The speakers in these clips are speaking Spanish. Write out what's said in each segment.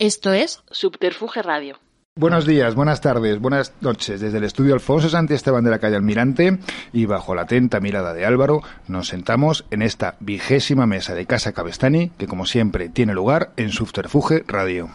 Esto es Subterfuge Radio. Buenos días, buenas tardes, buenas noches. Desde el estudio Alfonso Santi Esteban de la calle Almirante y bajo la atenta mirada de Álvaro, nos sentamos en esta vigésima mesa de Casa Cabestani, que como siempre tiene lugar en Subterfuge Radio.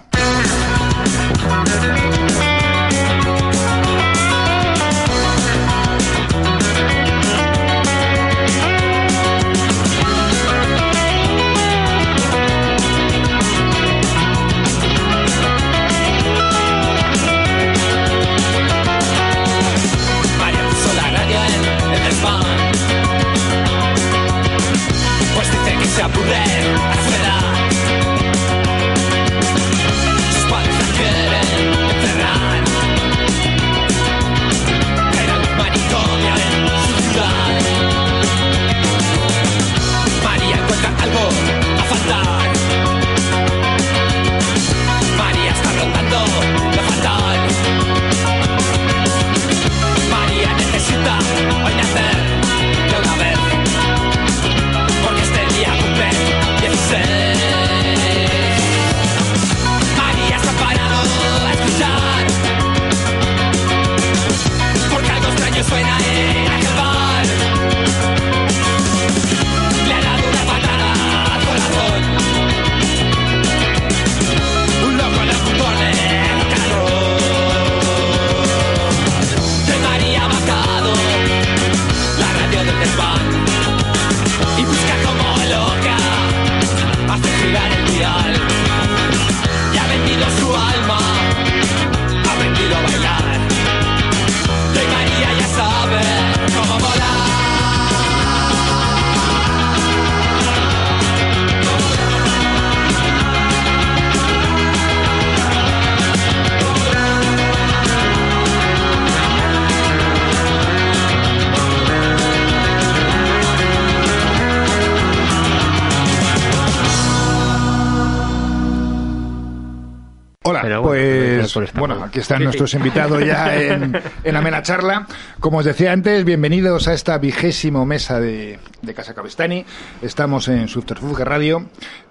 Aquí están nuestros invitados ya en, en amena charla. Como os decía antes, bienvenidos a esta vigésimo mesa de, de Casa Cabestani. Estamos en Subterfuge Radio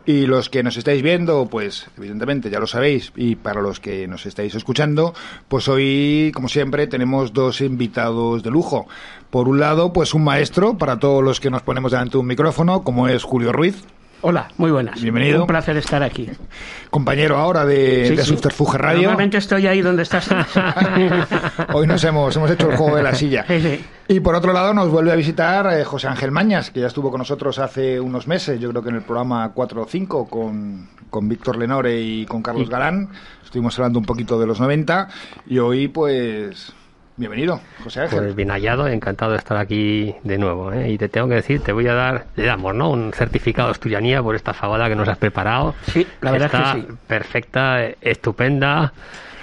y los que nos estáis viendo, pues evidentemente ya lo sabéis y para los que nos estáis escuchando, pues hoy, como siempre, tenemos dos invitados de lujo. Por un lado, pues un maestro para todos los que nos ponemos delante de un micrófono, como es Julio Ruiz, Hola, muy buenas. Bienvenido. Un placer estar aquí. compañero ahora de, Sí, de sí. Subterfuge Radio. Normalmente estoy ahí donde estás. Hoy nos hemos, hemos hecho el juego de la silla. Sí. Y por otro lado nos vuelve a visitar eh, José Ángel Mañas, que ya estuvo con nosotros hace unos meses, yo creo que en el programa 4 o 5, con, con Víctor Lenore y con Carlos Galán. Estuvimos hablando un poquito de los 90 y hoy pues... Bienvenido, José Ángel. Pues bien hallado, encantado de estar aquí de nuevo. ¿eh? Y te tengo que decir, te voy a dar, le damos, ¿no? Un certificado de asturianía por esta fabada que nos has preparado. Sí, la verdad Está que sí. perfecta, estupenda.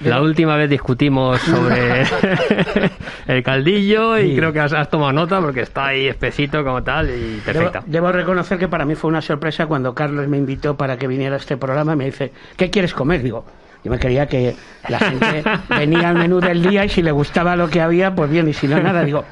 La última vez discutimos sobre el caldillo y Sí. creo que has, has tomado nota porque está ahí espesito como tal y Debo, perfecta. debo reconocer que para mí fue una sorpresa cuando Carlos me invitó para que viniera a este programa y me dice, ¿qué quieres comer? Digo, yo me creía que la gente venía al menú del día y si le gustaba lo que había, pues bien, y si no, nada. Digo,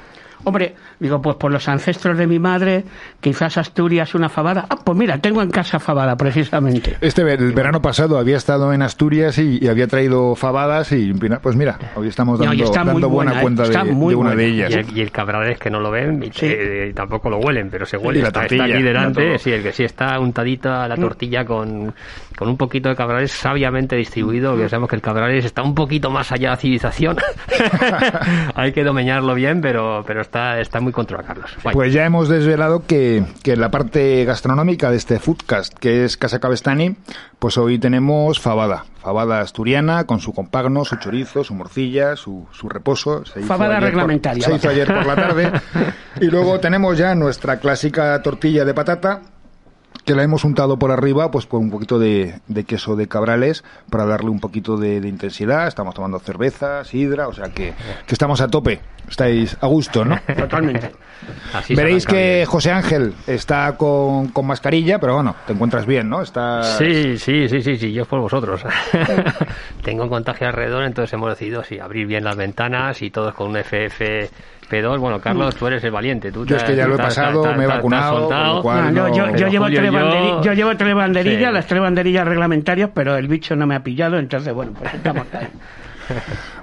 hombre, digo, pues por los ancestros de mi madre, quizás Asturias una fabada. Ah, pues mira, tengo en casa fabada, precisamente. Este ver- el verano pasado había estado en Asturias y, y había traído fabadas y pues mira, hoy estamos No, dando, y está dando buena buena, ¿eh? cuenta de, Está muy de una buena. de Y ellas. el, y el cabral es que no lo ven y, Sí. eh, y tampoco lo huelen, pero se huele. Y la está, está tortilla, aquí ya delante. Sí, el que sí está untadita la tortilla con, con un poquito de cabrales sabiamente distribuido. Que sabemos que el cabrales está un poquito más allá de la civilización. Hay que domeñarlo bien, pero, pero está, está muy controlado, Carlos. Guay. Pues ya hemos desvelado que, que en la parte gastronómica de este foodcast, que es Casa Cabestani, pues hoy tenemos fabada. Fabada asturiana con su compagno, su chorizo, su morcilla, su, su reposo. Se hizo Fabada ayer por- reglamentaria, se hizo ayer por la tarde. y luego tenemos ya nuestra clásica tortilla de patata que la hemos untado por arriba pues por un poquito de, de queso de cabrales para darle un poquito de, de intensidad. Estamos tomando cerveza, sidra, o sea que, que estamos a tope. Estáis a gusto, ¿no? Totalmente. Así Veréis que bien. José Ángel está con, con mascarilla, pero bueno, te encuentras bien, ¿no? Está... Sí, sí, sí, sí, sí, yo por vosotros. Tengo un contagio alrededor, entonces hemos decidido sí, abrir bien las ventanas y todos con un FF P2, bueno, Carlos, tú eres el valiente. Tú Yo es que ya lo he pasado, me he vacunado, yo, llevo tres banderillas, Sí. las tres banderillas reglamentarias, pero el bicho no me ha pillado, entonces bueno, pues estamos ahí.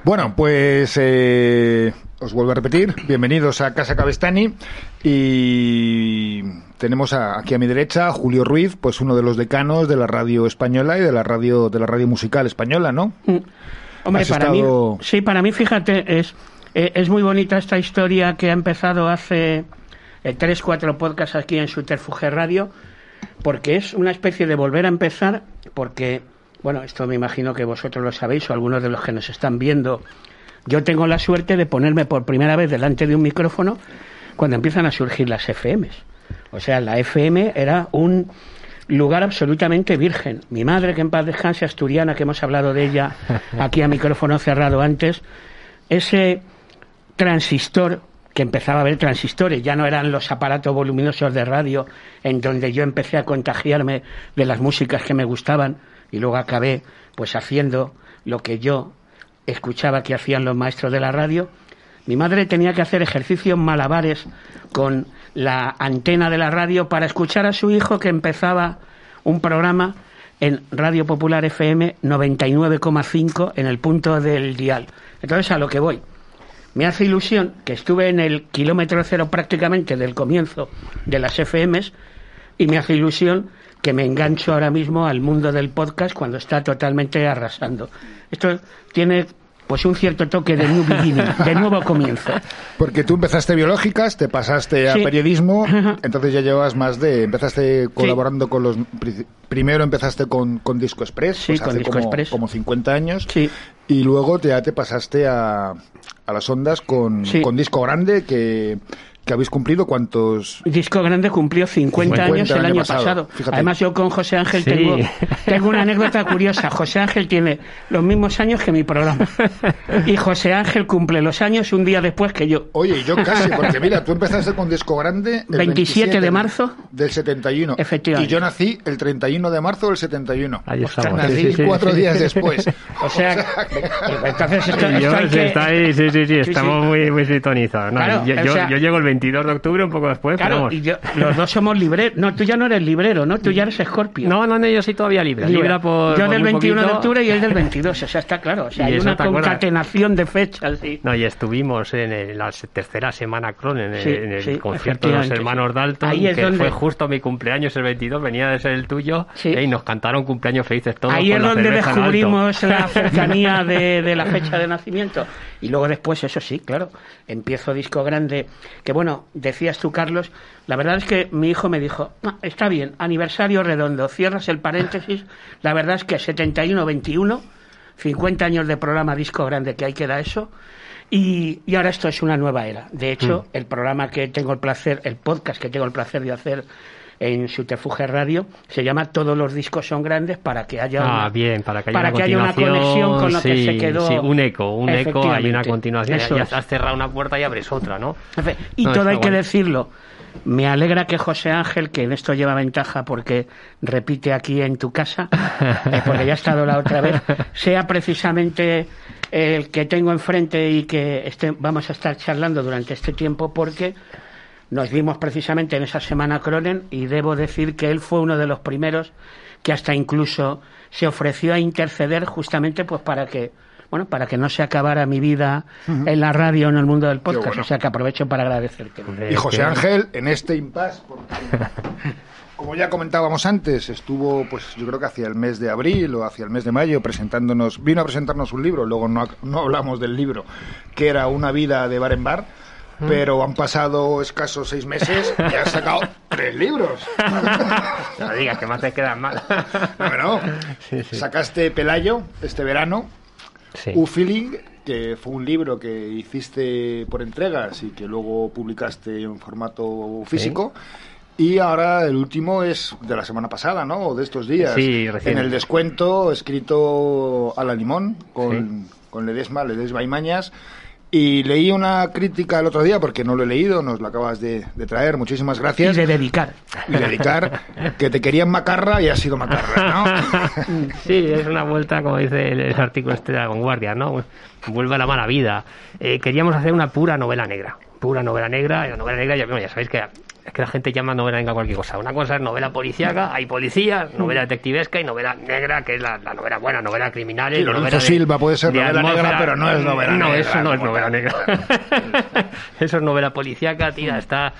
Bueno, pues eh, os vuelvo a repetir, bienvenidos a Casa Cabestani y tenemos a- aquí a mi derecha a Julio Ruiz, pues uno de los decanos de la radio española y de la radio de la radio musical española, ¿no? Hombre, Has para estado- mí, sí, para mí, fíjate, es, eh, es muy bonita esta historia que ha empezado hace eh, tres, cuatro podcasts aquí en Subterfuge Radio, porque es una especie de volver a empezar, porque, bueno, esto me imagino que vosotros lo sabéis o algunos de los que nos están viendo. Yo tengo la suerte de ponerme por primera vez delante de un micrófono cuando empiezan a surgir las FMs. O sea, la FM era un lugar absolutamente virgen. Mi madre, que en paz descanse, asturiana, que hemos hablado de ella aquí a micrófono cerrado antes, ese transistor que empezaba a haber transistores, ya no eran los aparatos voluminosos de radio en donde yo empecé a contagiarme de las músicas que me gustaban y luego acabé pues haciendo lo que yo escuchaba que hacían los maestros de la radio. Mi madre tenía que hacer ejercicios malabares con la antena de la radio para escuchar a su hijo que empezaba un programa en Radio Popular FM 99,5 en el punto del dial. Entonces, a lo que voy. Me hace ilusión que estuve en el kilómetro cero prácticamente del comienzo de las FMs y me hace ilusión que me engancho ahora mismo al mundo del podcast cuando está totalmente arrasando. Esto tiene pues un cierto toque de new beginning, de nuevo comienzo. Porque tú empezaste biológicas, te pasaste a Sí. periodismo, entonces ya llevas más de... Empezaste colaborando con los... pri- Primero empezaste con, con Disco Express, Sí, pues con hace Disco como, Express. como 50 años, Sí. y luego te, ya te pasaste a, a las ondas con, Sí. con Disco Grande, que, que habéis cumplido cuántos... Disco Grande cumplió 50, 50 años el el año año pasado, pasado. fíjate. Además, yo con José Ángel Sí. tengo, tengo una anécdota curiosa. José Ángel tiene los mismos años que mi programa. Y José Ángel cumple los años un día después que yo. Oye, yo casi, porque mira, tú empezaste con Disco Grande... el 27 de marzo. Del 71. Efectivamente. Y yo nací el 31 de marzo del 71. Ahí Ostras, estamos. nací Sí, sí, cuatro sí. días después. O sea, entonces esto, Yo esto hay que- está ahí, sí, sí, sí, Sí, estamos sí. muy, muy sintonizados. No, Claro, yo, o yo- sea- yo llego el 22 de octubre, un poco después, Claro, vamos. y yo- los dos somos libreros. No, tú ya no eres librero, ¿no? Tú ya eres escorpio. No, no, no, yo soy todavía libre. Libra. Por. yo por del muy 21 de octubre y él del 22, o sea, está claro. O sea, ¿Y hay una acuerdas? concatenación de fechas. sí. No, y estuvimos en el- la tercera semana Cron, en el, Sí, en el sí, concierto de los hermanos. Dalton, Ahí es que donde- fue justo mi cumpleaños el 22, venía de ser el tuyo, Sí. y nos cantaron cumpleaños felices todos. Ahí es donde descubrimos la cercanía de, de la fecha de nacimiento. Y luego después, eso sí, claro, empiezo disco grande. Que bueno, decías tú, Carlos, la verdad es que mi hijo me dijo, "Ah, está bien, aniversario redondo, cierras el paréntesis. La verdad es que 71-21, 50 años de programa disco grande, que ahí queda eso. Y, y ahora esto es una nueva era. De hecho, Mm. el programa que tengo el placer, el podcast que tengo el placer de hacer en Subterfuge Radio, se llama Todos los discos son grandes para que haya Ah, una, bien, para que haya para una que haya una continuación, conexión con lo que se quedó. Sí, un eco, un eco, hay una continuación. Ya has cerrado una puerta y abres otra, ¿no? Y No, todo hay que guay. decirlo. Me alegra que José Ángel, que en esto lleva ventaja porque repite aquí en tu casa, eh, porque ya ha estado la otra vez, sea precisamente el que tengo enfrente y que este, vamos a estar charlando durante este tiempo porque nos vimos precisamente en esa semana Cronen y debo decir que él fue uno de los primeros que hasta incluso se ofreció a interceder justamente pues para que bueno para que no se acabara mi vida en la radio o en el mundo del podcast. Bueno. o sea que aprovecho para agradecerte. Y José que- Ángel, en este impasse, porque, como ya comentábamos antes, estuvo, pues yo creo que hacia el mes de abril o hacia el mes de mayo presentándonos, vino a presentarnos un libro, luego no, no hablamos del libro, que era Una vida de bar en bar, Mm. pero han pasado escasos seis meses y has sacado tres libros. No digas que más te quedan mal. Sí, sí. sacaste Pelayo este verano, Sí. U Feeling, que fue un libro que hiciste por entregas y que luego publicaste en formato físico. Y ahora el último es de la semana pasada, ¿no? O de estos días. Sí, recién. En el descuento, escrito a la limón, con, con Ledesma, Ledesma y Mañas. Y leí una crítica el otro día, porque no lo he leído, nos lo acabas de, de traer. Muchísimas y gracias. de dedicar Y dedicar que te querían macarra y has sido macarra, ¿no? Sí, es una vuelta, como dice el, el artículo este de la vanguardia, ¿no? Vuelve a la mala vida. Eh, queríamos hacer una pura novela negra. pura novela negra. Y la novela negra, ya, bueno, ya sabéis que es que la gente llama novela negra cualquier cosa. Una cosa es novela policíaca, hay policías, novela detectivesca y novela negra, que es la, la novela buena, novela criminal. Sí, Lorenzo Silva puede ser novela negra, pero no es novela no, negra. eso no es novela negra. eso es novela policíaca, tía, está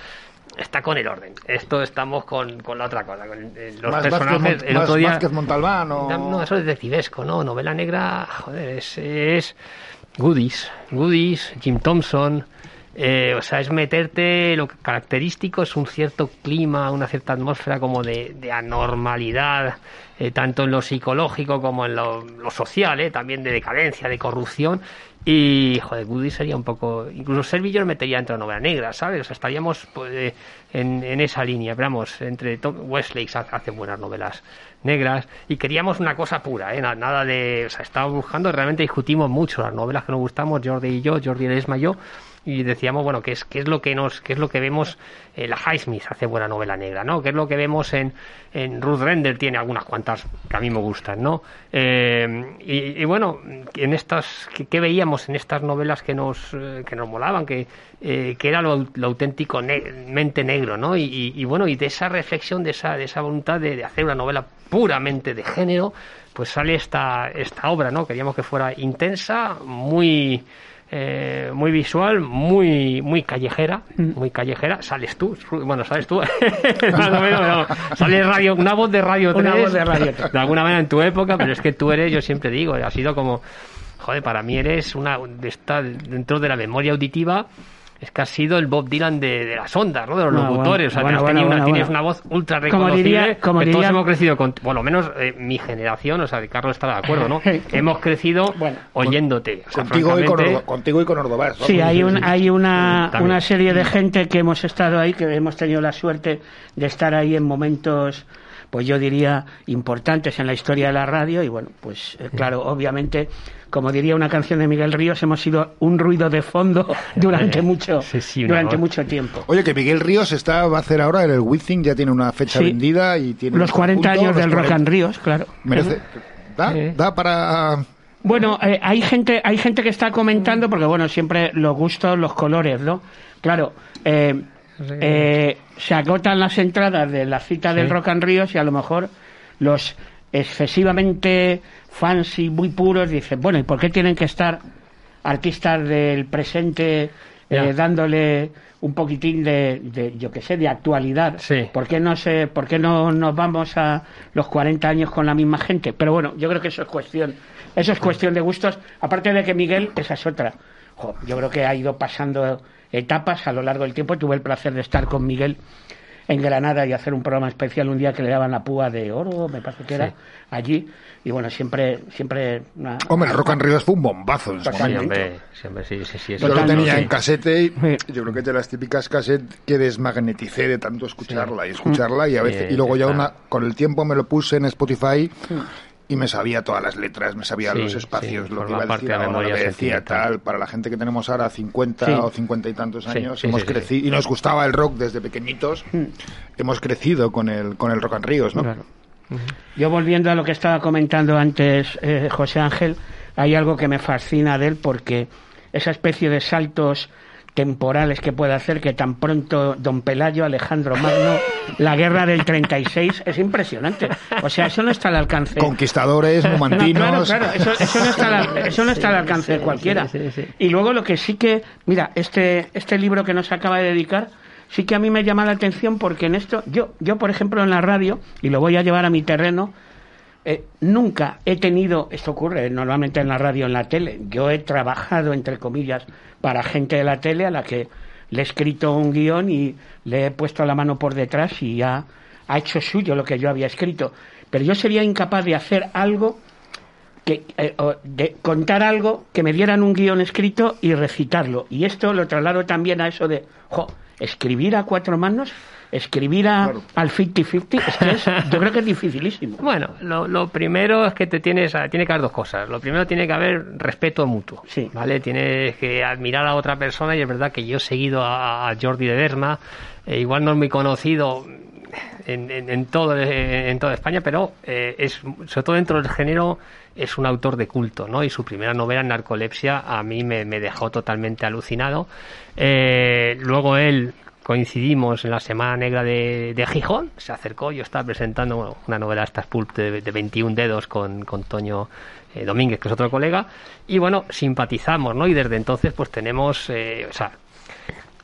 está con el orden. Esto estamos con, con la otra cosa, con los Más personajes. El más otro día, Montalbán o... no, no, eso es detectivesco, ¿no? Novela negra, joder, es, es Goodies, Goodies, Jim Thompson, eh, o sea, es meterte, lo característico es un cierto clima, una cierta atmósfera como de, anormalidad, eh, tanto en lo psicológico como en lo, social, eh, también de decadencia, de corrupción. Y, joder, Goodies sería un poco. Incluso Selby yo lo metería dentro de novela negra, ¿sabes? O sea, estaríamos pues, eh, en, esa línea. Pero entre Tom Westlake hace, buenas novelas negras y queríamos una cosa pura, ¿eh? Na- nada de. O sea, estábamos buscando, realmente discutimos mucho las novelas que nos gustamos, Jordi y yo, Jordi Ledesma y yo, y decíamos, bueno, ¿qué es, qué es lo que nos, qué es lo que vemos? Eh, la Highsmith hace buena novela negra, ¿no? ¿Qué es lo que vemos en, en Ruth Render? Tiene algunas cuantas que a mí me gustan, ¿no? Eh, y, bueno, en estas, ¿qué, veíamos en estas novelas que nos, eh, que nos molaban? Que, eh, que era lo, lo auténtico ne- mente negro, ¿no? Y, y- y bueno, y de esa reflexión, de esa, de esa voluntad de, de hacer una novela puramente de género, pues sale esta, esta obra, ¿no? Queríamos que fuera intensa, muy eh, muy visual, muy muy callejera, muy callejera. Sales tú, bueno, sales tú. Más o menos, no. Sale radio, una voz de radio 3, Una voz de Radio 3. de alguna manera en tu época, pero es que tú eres, yo siempre digo, ha sido como, joder, para mí eres una, está dentro de la memoria auditiva. Es que has sido el Bob Dylan de, de las ondas, ¿no? De los No, locutores. bueno, o sea, bueno, has tenido bueno, una- bueno, tienes bueno. una voz ultra Como reconocible. diría- como que todos diría- hemos crecido con, por lo menos eh, mi generación, o sea, Carlos está de acuerdo, ¿no? hemos crecido Bueno. oyéndote. O sea, Contigo y, con contigo y con Ordovás. Sí, hay, un, hay una, También. una serie de gente que hemos estado ahí, que hemos tenido la suerte de estar ahí en momentos, pues yo diría, importantes en la historia de la radio. Y bueno, pues eh, claro, obviamente, como diría una canción de Miguel Ríos, hemos sido un ruido de fondo durante mucho, Sí, sí, una durante voz. mucho tiempo. Oye, que Miguel Ríos está, va a hacer ahora en el Wizzing, ya tiene una fecha Sí. vendida y tiene Los un 40 conjunto, años los del Rock 40. and Ríos, claro. Merece. ¿Da? Sí. ¿Da para...? Bueno, eh, hay gente, hay gente que está comentando porque bueno, siempre los gustos, los colores, ¿no? Claro, eh, eh, se agotan las entradas de la cita del Rock and Ríos y a lo mejor los excesivamente fans y muy puros dicen, bueno, ¿y por qué tienen que estar artistas del presente eh, dándole un poquitín de, de, yo qué sé, de actualidad? Sí. ¿Por qué no se, por qué no nos vamos a los 40 años con la misma gente? Pero bueno, yo creo que eso es cuestión, eso es cuestión de gustos. Aparte de que Miguel, esa es otra. Jo, yo creo que ha ido pasando etapas a lo largo del tiempo. Tuve el placer de estar con Miguel en Granada y hacer un programa especial un día que le daban la púa de oro, me parece que era, Sí. allí. Y bueno, siempre, siempre. una- Hombre, Rock and Ríos fue un bombazo en su momento. hombre, sí, sí, sí, Yo lo tenía en casete y yo creo que es de las típicas casetes que desmagneticé de tanto escucharla y escucharla y a veces Sí, y luego ya una con el tiempo me lo puse en Spotify y me sabía todas las letras, me sabía Sí, los espacios, sí, lo que iba a decir de memoria lo que decía tal, para la gente que tenemos ahora 50 Sí. o 50 y tantos años, hemos crecido y nos gustaba el rock desde pequeñitos, hemos crecido con el con el Rock and Ríos, ¿no? Claro. Yo volviendo a lo que estaba comentando antes eh, José Ángel, hay algo que me fascina de él porque esa especie de saltos temporales que puede hacer que tan pronto Don Pelayo, Alejandro Magno, la guerra del 36, es impresionante. O sea, eso no está al alcance. Conquistadores, No, numantinos. claro, claro, eso, eso no está al, eso no está al alcance de cualquiera. Y luego lo que sí que, mira, este, este libro que nos acaba de dedicar, sí que a mí me llama la atención porque en esto, yo, yo por ejemplo en la radio, y lo voy a llevar a mi terreno, eh, nunca he tenido, esto ocurre normalmente en la radio, en la tele, yo he trabajado, entre comillas, para gente de la tele a la que le he escrito un guion y le he puesto la mano por detrás y ha, ha hecho suyo lo que yo había escrito. Pero yo sería incapaz de hacer algo, que, eh, de contar algo, que me dieran un guion escrito y recitarlo. Y esto lo traslado también a eso de, jo, escribir a cuatro manos, escribir a- al 50-50, es que es, yo creo que es dificilísimo. Bueno, lo, lo primero es que te tienes, a- tiene que haber dos cosas. Lo primero tiene que haber respeto mutuo, Sí. ¿vale? Tienes que admirar a otra persona y es verdad que yo he seguido a, a Jordi de Derma, eh, igual no es muy conocido en, en, en todo, en toda España, pero eh, es, sobre todo dentro del género, es un autor de culto, ¿no? Y su primera novela, Narcolepsia, a mí me, me dejó totalmente alucinado. Eh, luego él coincidimos en la Semana Negra de, de Gijón, se acercó, yo estaba presentando una novela esta Pulp de, de 21 dedos con, con Toño eh, Domínguez, que es otro colega, y bueno, simpatizamos, ¿no? Y desde entonces pues tenemos, eh, o sea,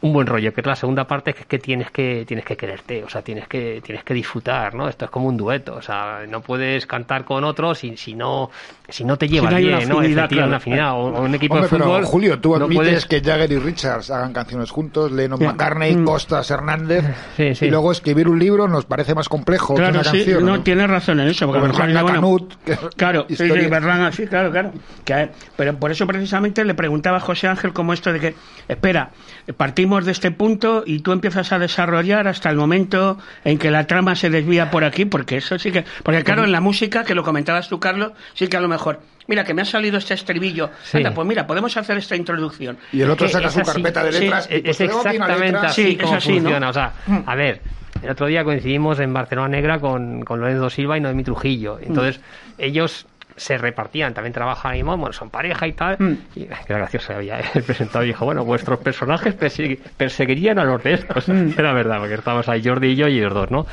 un buen rollo, que es la segunda parte que es que tienes que tienes que quererte, o sea, tienes que tienes que disfrutar, ¿no? Esto es como un dueto, o sea, no puedes cantar con otros si, si no si no te llevas no hay una bien, ¿no? afinidad, Efectivamente, una claro. afinidad o, o un equipo Hombre, de fútbol. pero Julio, tú no admites puedes- que Jagger y Richards hagan canciones juntos, Lennon Sí. McCartney, Mm. Costas Hernández, Sí, sí. y luego escribir un libro nos parece más complejo que Claro, una sí, canción. no, ¿no? tienes razón en eso. Porque Berlanga bueno, Canut, que- Claro, sí, sí, historias. Berlanga, sí, claro, claro. Que, pero por eso precisamente le preguntaba a José Ángel como esto de que, espera, partimos de este punto y tú empiezas a desarrollar hasta el momento en que la trama se desvía por aquí, porque eso sí que... Porque claro, en la música, que lo comentabas tú, Carlos, sí que a lo mejor... Mira, que me ha salido este estribillo. Sí. Anda, pues mira, podemos hacer esta introducción. Y el otro saca es su así, carpeta de sí, letras. y Es, pues es tengo aquí una exactamente letra. así Sí, es como así, ¿no? funciona. O sea, a ver, el otro día coincidimos en Barcelona Negra con, con Lorenzo Silva y Noemí Trujillo. Entonces, ellos se repartían, también trabajan y bueno, son pareja y tal. Mm. Y era gracioso, había el presentador dijo, bueno, vuestros personajes persegui- perseguirían a los de estos. Era verdad, porque estábamos ahí Jordi y yo y los dos, ¿no?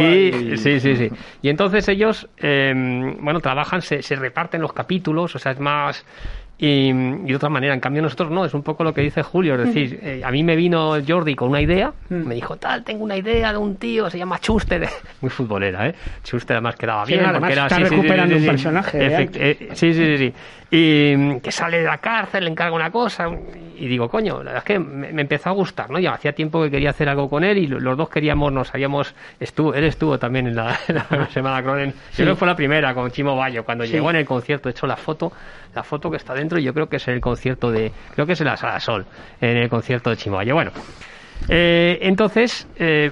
Y, y- Sí, sí, sí. Y entonces ellos, eh, bueno, trabajan, se, se reparten los capítulos, o sea, es más... Y, y de otra manera, en cambio nosotros no, es un poco lo que dice Julio, es decir, eh, a mí me vino Jordi con una idea, me dijo, tal, tengo una idea de un tío, se llama Chuster, muy futbolera, ¿eh? Chuster además quedaba Sí, bien, además porque era está sí, recuperando sí, un personaje Efect- eh, sí, sí, sí. Y mm, que sale de la cárcel, le encarga una cosa, y digo, coño, la verdad es que me, me empezó a gustar, ¿no? Ya hacía tiempo que quería hacer algo con él y lo- los dos queríamos, nos habíamos, estuvo, él estuvo también en la, en la Semana Cronen, yo creo que fue la primera con Chimo Bayo, cuando Sí. llegó en el concierto, he hecho la foto, la foto que está dentro, y yo creo que es el concierto de, creo que es en la Sala Sol, en el concierto de Chimo Bayo. Bueno, eh, entonces, eh,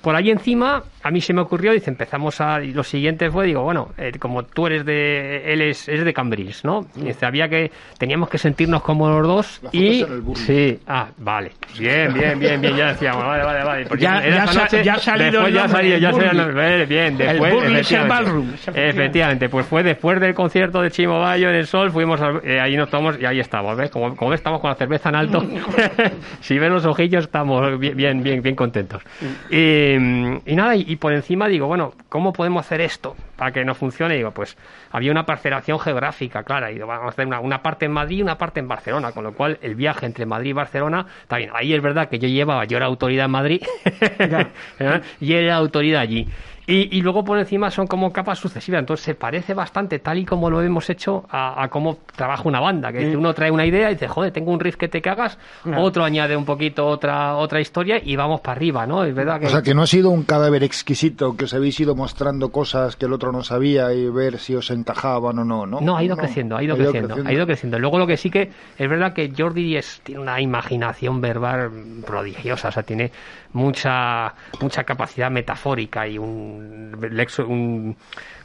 por ahí encima, a mí se me ocurrió, dice, empezamos a. Y lo siguiente fue, digo, bueno, eh, como tú eres de. Él es, es de Cambridge, ¿no? Y dice, había que. Teníamos que sentirnos como los dos. La foto Y. es en el. Sí, ah, vale. Bien, bien, bien, bien, ya decíamos, vale, vale, vale. Porque Ya- era ya esa sa- noche, ya ha salido después el ya salido, ya nombre, bien, después. El efectivamente. ballroom, efectivamente. Pues fue después del concierto de Chimo Bayo en el Sol, fuimos al- eh, ahí nos tomamos y ahí estamos, ¿ves? Como, como ves, estamos con la cerveza en alto. si ven los ojillos, estamos bien, bien, bien, bien contentos. Y, y nada, y, y por encima digo, bueno, ¿cómo podemos hacer esto para que nos funcione? Y digo, pues había una parcelación geográfica, clara, y digo, vamos a hacer una, una parte en Madrid y una parte en Barcelona, con lo cual el viaje entre Madrid y Barcelona, está bien, ahí es verdad que yo llevaba, yo era autoridad en Madrid, ¿eh? y él era autoridad allí. Y, y luego por encima son como capas sucesivas, entonces se parece bastante tal y como lo hemos hecho a, a cómo trabaja una banda, que uno trae una idea y dice, joder, tengo un riff que te cagas, otro añade un poquito otra otra historia y vamos para arriba, ¿no? Es verdad que... O sea, que no ha sido un cadáver exquisito que os habéis ido mostrando cosas que el otro no sabía y ver si os encajaban o no, ¿no? No, ha ido creciendo, ha ido, creciendo, ha ido creciendo. Luego lo que sí que es verdad que Jordi es, tiene una imaginación verbal prodigiosa, o sea, tiene mucha mucha capacidad metafórica y un, lexo- un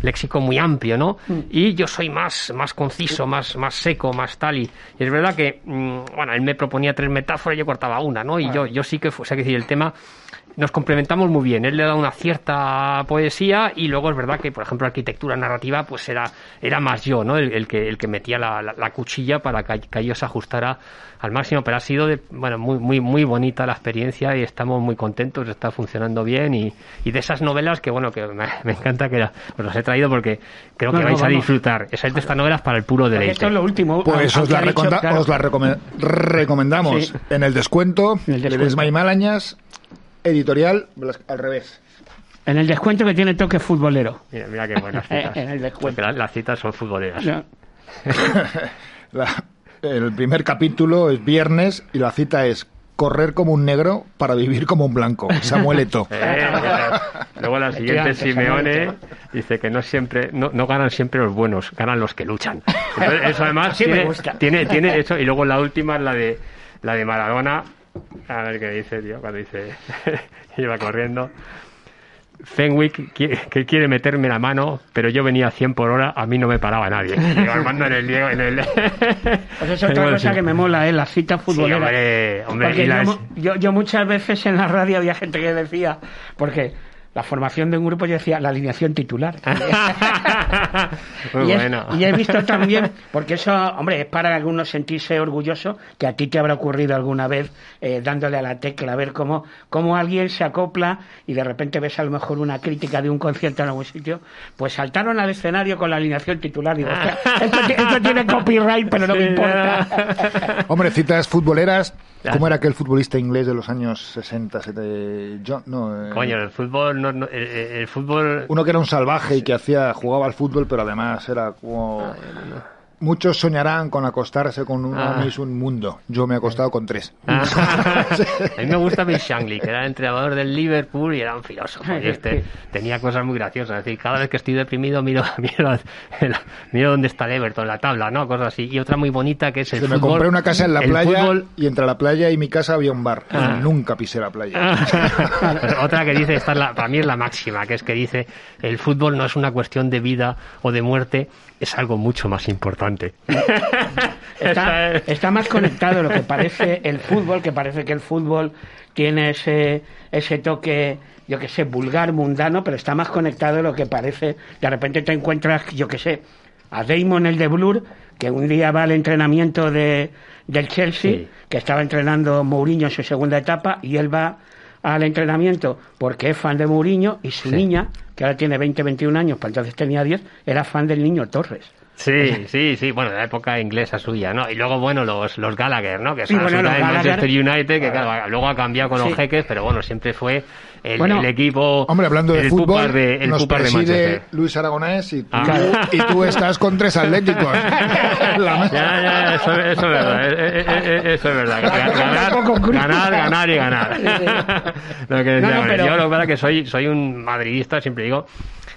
léxico muy amplio, ¿no? Y yo soy más más conciso, más más seco, más tal y, y es verdad que mm, bueno, él me proponía tres metáforas y yo cortaba una, ¿no? Y yo yo sí que, o sea, que decir, el tema nos complementamos muy bien. Él le da una cierta poesía y luego es verdad que, por ejemplo, arquitectura narrativa, pues era, era más yo, ¿no? El, el que, el que metía la, la- la cuchilla para que, que ello se ajustara al máximo. Pero ha sido, de, bueno, muy, muy, muy bonita la experiencia y estamos muy contentos, está funcionando bien. Y, y de esas novelas que, bueno, que me, me encanta que la- os las he traído porque creo que No, vais a disfrutar. Esas de estas novelas para el puro deleite. esto es lo último. Pues os aunque la, dicho, claro, os la recome- recomendamos Sí. en el descuento, En el de descuento. Desmay Malañas, editorial, al revés. En el descuento que tiene toque futbolero. Mira, mira qué buenas citas. En el descuento. Las, las citas son futboleras. No. La- el primer capítulo es viernes y la cita es correr como un negro para vivir como un blanco. Samuel Eto'o. Eh, luego la siguiente Simeone dice que no siempre no, no ganan siempre los buenos, ganan los que luchan. Entonces, eso además me tiene, gusta. tiene tiene eso y luego la última es la de la de Maradona. A ver qué dice, tío, cuando dice iba corriendo. Fenwick que quiere meterme la mano, pero yo venía a 100 por hora, a mí no me paraba nadie. Armando en el Diego, en el Pues es otra cosa que me mola, ¿eh? La cita Sí, futbolera. hombre, hombre, Porque y yo, las- mu- yo, yo muchas veces en la radio había gente que decía, porque la formación de un grupo, yo decía la alineación titular. Muy y, es- bueno. y he visto también, porque eso, hombre, es para algunos sentirse orgulloso, que a ti te habrá ocurrido alguna vez eh, dándole a la tecla, a ver cómo, cómo alguien se acopla y de repente ves a lo mejor una crítica de un concierto en algún sitio, pues saltaron al escenario con la alineación titular y digo, "Hostia, esto, esto tiene copyright, pero no me importa. Hombre, citas futboleras. ¿Cómo era aquel futbolista inglés de los años 60? 70? John, no, eh, Coño, el fútbol, no, no- el, el- el fútbol... Uno que era un salvaje y que hacía jugaba al fútbol, pero además era como... Muchos soñarán con acostarse con uno Ah. es un mundo. Yo me he acostado con tres. Ah. a mí me gusta Bill Shankly, que era el entrenador del Liverpool y era un filósofo. Y este tenía cosas muy graciosas. Es decir, cada vez que estoy deprimido miro, miro, el- miro dónde está el Everton, la tabla, ¿no? Cosas así. Y otra muy bonita que es el me fútbol. compré una casa en la playa fútbol- y entre la playa y mi casa había un bar. Ah. Nunca pisé la playa. Pues otra que dice, esta es la, para mí es la máxima, que es que dice, el fútbol no es una cuestión de vida o de muerte, es algo mucho más importante. Está, más conectado lo que parece el fútbol, que parece que el fútbol tiene ese, ese toque, yo que sé, vulgar, mundano, pero está más conectado lo que parece. De repente te encuentras, yo que sé, a Damon el de Blur, que un día va al entrenamiento de, del Chelsea, Sí. que estaba entrenando Mourinho en su segunda etapa, y él va al entrenamiento porque es fan de Mourinho y su Sí. niña, que ahora tiene 20, 21 años, pues entonces tenía 10, era fan del niño Torres. Sí, sí, sí, bueno, de la época inglesa suya, ¿no? Y luego, bueno, los, los Gallagher, ¿no? Que Sí, son bueno, del Gallagher. Manchester United, que claro, luego ha cambiado con Sí. los jeques, pero bueno, siempre fue el, Bueno, el equipo... Hombre, hablando de el fútbol, pupar de, el nos pupar de preside Manchester. Luis Aragonés y tú, Ah. y tú estás con tres atléticos. Ya, ya, eso, eso es verdad, eh, eh, eh, eso es verdad. Ganar, ganar, ganar y ganar. Lo que decía, No, no, pero- Yo lo que pasa es que soy, soy un madridista, siempre digo,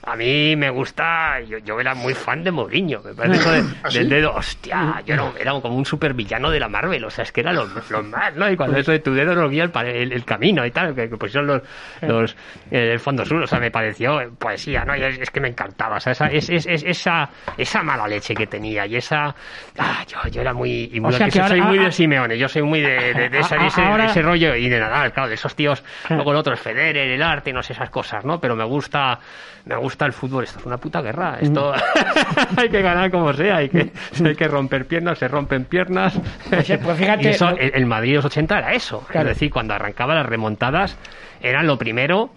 a mí me gusta, yo, yo era muy fan de Mourinho, me parece de- ¿Ah, sí? del dedo, hostia, yo era, era como un supervillano de la Marvel, o sea, es que era lo, lo más, ¿no? Y cuando eso de tu dedo nos guía el, el, el camino y tal, que, que pusieron los, los eh, el fondo sur, o sea, me pareció poesía, ¿no? Y es, es que me encantaba, o sea, esa, es, es- es- esa, esa mala leche que tenía y esa, ah, yo, yo era muy, y muy- sea que que soy muy ah, de Simeone, yo soy muy de, de, de ese, de ese- de Ahora- ese rollo y de Nadal, claro, de esos tíos, luego el otro es Federer, el arte, no sé esas cosas, ¿no? Pero me gusta, me gusta el fútbol, esto es una puta guerra, esto hay que ganar como sea, hay que, hay que romper piernas, se rompen piernas. Pues, fíjate, eso, el, el Madrid de los 80 era eso, Claro. es decir, cuando arrancaba las remontadas, eran lo primero.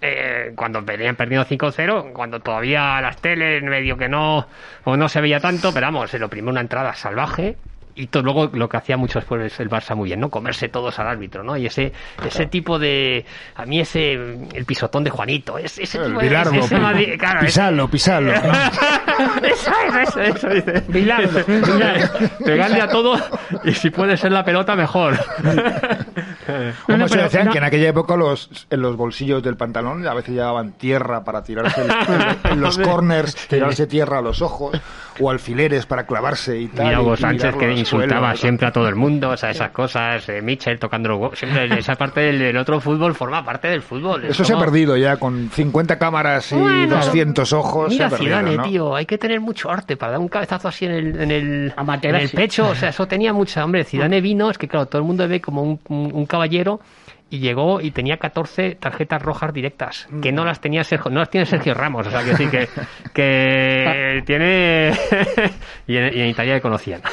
eh, cuando venían perdiendo 5-0, cuando todavía las teles medio que no, o no se veía tanto, pero vamos, lo primero una entrada salvaje, y to- luego lo que hacía mucho después es el Barça muy bien, ¿no? Comerse todos al árbitro, ¿no? Y ese ese tipo de a mí ese el pisotón de Juanito, ese, ese El tipo de- Bilardo, ese Madrid- claro, ese- pisalo, pisalo. ¿no? eso es, eso, eso dice. Bilardo, Bilardo. Pegarle a todo y si puede ser la pelota mejor. Como no, se pero decían no- que en aquella época los, en los bolsillos del pantalón a veces llevaban tierra para tirarse el- en, los corners, tirarse tierra a los ojos o alfileres para clavarse y tal. Mira y- Hugo y Sánchez que insultaba suelo. siempre a todo el mundo, o sea, esas cosas, eh, Mitchell tocando los huevos, siempre esa parte del, del otro fútbol forma parte del fútbol. Es Eso se ha perdido ya con 50 cámaras y Bueno, 200 ojos. Mira se ha perdido, Zidane, ¿no? tío, hay que tener mucho arte para dar un cabezazo así en el, en el, en el pecho, o sea, eso tenía mucha, hombre, Zidane vino, es que claro, todo el mundo ve como un, un- un caballero y llegó y tenía 14 tarjetas rojas directas, que no las tenía Sergio, no las tiene Sergio Ramos, o sea, que sí que, que tiene y, en, y en Italia le conocían.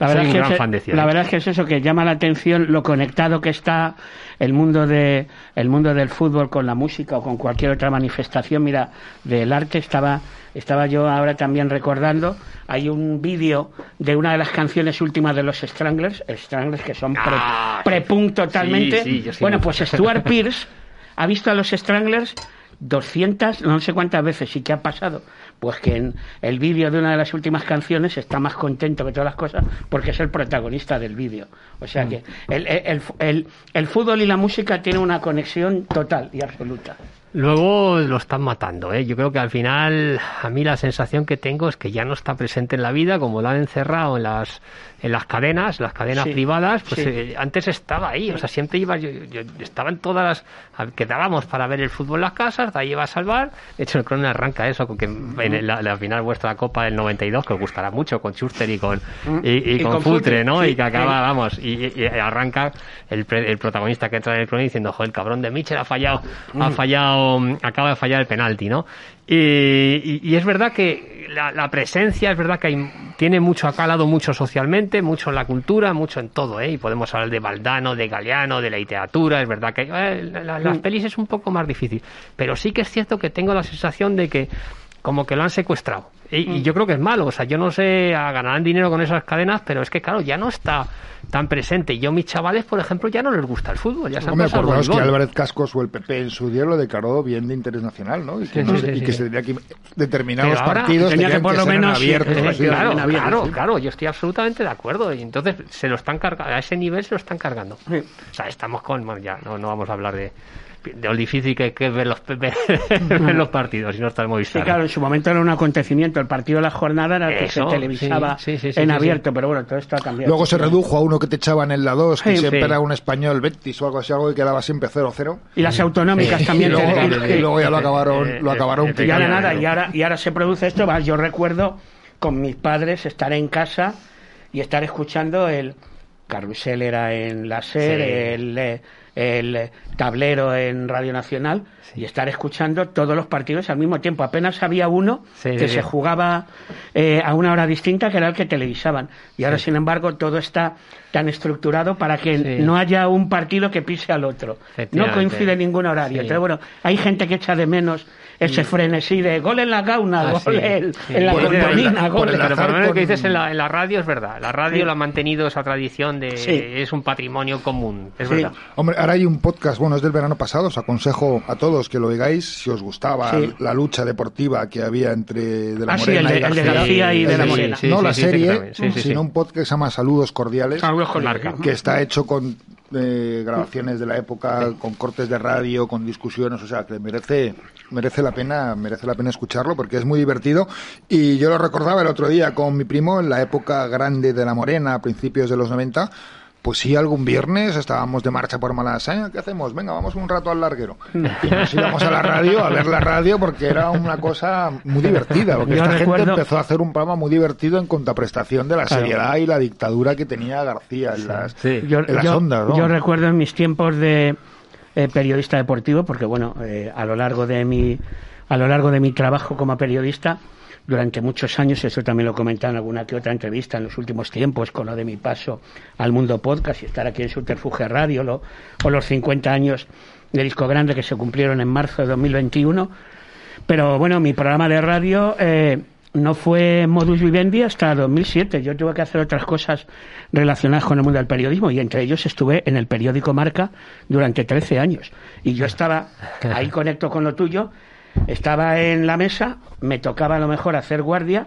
La Soy verdad, un es que gran es, fan de Zidane. la verdad es que es eso que llama la atención lo conectado que está el mundo de el mundo del fútbol con la música o con cualquier otra manifestación mira del arte estaba estaba yo ahora también recordando hay un vídeo de una de las canciones últimas de los Stranglers Stranglers que son pre, Ah, prepunk totalmente Sí, sí, sí bueno pues Stuart Pierce ha visto a los Stranglers 200, no sé cuántas veces y qué ha pasado. Pues que en el vídeo de una de las últimas canciones está más contento que todas las cosas porque es el protagonista del vídeo. O sea que el, el, el, el- el fútbol y la música tienen una conexión total y absoluta. Luego lo están matando, ¿eh? Yo creo que al final a mí la sensación que tengo es que ya no está presente en la vida, como lo han encerrado en las en las cadenas, las cadenas Sí, privadas, pues sí. eh, antes estaba ahí, o sea, siempre iba, yo, yo- estaba en todas las, a- quedábamos para ver el fútbol en las casas, de ahí ibas al bar, de hecho el Cronen arranca eso, porque en la, la final vuestra Copa del 92, que os gustará mucho, con Schuster y con, y, y Y con, con Futre, Futre, ¿no? sí. y que acaba, vamos, y, arranca el, el protagonista que entra en el Cronen diciendo, joder, el cabrón de Mitchell ha fallado, ha fallado, mm, acaba de fallar el penalti, ¿no? Y, y- y es verdad que la, la presencia, es verdad que hay, tiene mucho, ha calado mucho socialmente, mucho en la cultura, mucho en todo, ¿eh? Y podemos hablar de Baldano, de Galeano, de la literatura, es verdad que eh, la- la- las pelis es un poco más difícil. Pero sí que es cierto que tengo la sensación de que como que lo han secuestrado. Y, y yo creo que es malo, o sea, yo no sé, ganarán dinero con esas cadenas, pero es que claro, ya no está tan presente. Yo, mis chavales, por ejemplo, ya no les gusta el fútbol, ya se han al acordaos que. Álvarez Cascos o el PP en su día lo declaró bien de interés nacional, ¿no? Y que, Sí, no sí, se- sí, y que sí. se tenía que determinados ahora partidos tenía que tenían por lo ser en menos, sí, abierto, eh, claro, claro, sí. claro, yo estoy absolutamente de acuerdo. Y entonces se lo están cargando, a ese nivel se lo están cargando. Sí. O sea, estamos con, bueno, ya no, no vamos a hablar de, de lo difícil que, que es ver los, ver, ver los partidos y no está el Sí, Movistar. claro, en su momento era un acontecimiento. El partido de la jornada era el que Eso, se televisaba sí, sí, sí, en sí, abierto, pero bueno, todo esto ha cambiado. Luego se redujo a uno que te echaban en la 2, que Sí, siempre sí. era un español Betis o algo así, algo que quedaba siempre 0-0. Y las autonómicas Sí. también. Y luego, y luego ya lo Eh, acabaron, eh, lo acabaron eh, Y ahora nada, y ahora, y ahora se produce esto. Yo recuerdo con mis padres estar en casa y estar escuchando el carrusel era en la SER, Sí. el, eh, el tablero en Radio Nacional y estar escuchando todos los partidos al mismo tiempo. Apenas había uno Sí, que sí, se jugaba eh, a una hora distinta que era el que televisaban. Y ahora, sin embargo, todo está tan estructurado para que no haya un partido que pise al otro. No coincide ningún horario. Entonces, bueno, hay gente que echa de menos ese frenesí de gol en la gauna, Ah, gol sí. en, Sí. en la por gol en- Pero por lo menos que con- dices en la, en la radio es verdad. La radio Sí. lo ha mantenido esa tradición de Sí. es un patrimonio común. Es Sí. verdad. Hombre, ahora hay un podcast, bueno, es del verano pasado, os aconsejo a todos que lo oigáis si os gustaba Sí. la lucha deportiva que había entre De la Ah, sí, Morena el de- y el de García. Y de El la de- Morena. No la serie, sino un podcast que se llama Saludos Cordiales, Saludos. Marca. que está hecho con eh, grabaciones de la época, con cortes de radio, con discusiones, o sea, que merece merece la pena merece la pena escucharlo porque es muy divertido y yo lo recordaba el otro día con mi primo en la época grande de la Morena, a principios de los 90. Pues sí, algún viernes estábamos de marcha por Malasaña. ¿Qué hacemos? Venga, vamos un rato al larguero. Y nos íbamos a la radio a ver la radio porque era una cosa muy divertida. Porque Yo esta recuerdo- gente empezó a hacer un programa muy divertido en contraprestación de la Claro. seriedad y la dictadura que tenía García en las, Sí. Yo, en las yo- ondas. ¿no? yo recuerdo en mis tiempos de eh, periodista deportivo, porque bueno, eh, a lo largo de mi a lo largo de mi trabajo como periodista, durante muchos años, eso también lo comenté en alguna que otra entrevista en los últimos tiempos, con lo de mi paso al mundo podcast y estar aquí en Subterfuge Radio, lo- o los 50 años de Disco Grande que se cumplieron en marzo de 2021. Pero bueno, mi programa de radio eh, no fue modus vivendi hasta 2007. Yo tuve que hacer otras cosas relacionadas con el mundo del periodismo y entre ellos estuve en el periódico Marca durante 13 años. Y yo estaba, ahí conecto con lo tuyo, estaba en la mesa, me tocaba a lo mejor hacer guardia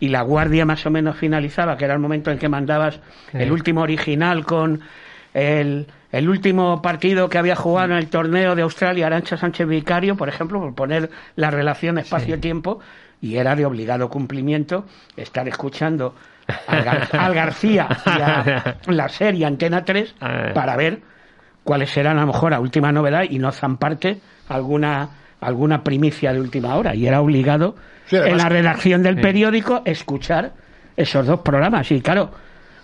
y la guardia más o menos finalizaba, que era el momento en que mandabas el último original con el, el último partido que había jugado en el torneo de Australia, Arancha Sánchez Vicario, por ejemplo, por poner la relación espacio-tiempo, y era de obligado cumplimiento estar escuchando al, Gar- al García y a la serie Antena 3 Ah. para ver cuáles eran a lo mejor la última novedad y no zamparte alguna alguna primicia de última hora y era obligado Sí, además- en la redacción del periódico escuchar esos dos programas. Y claro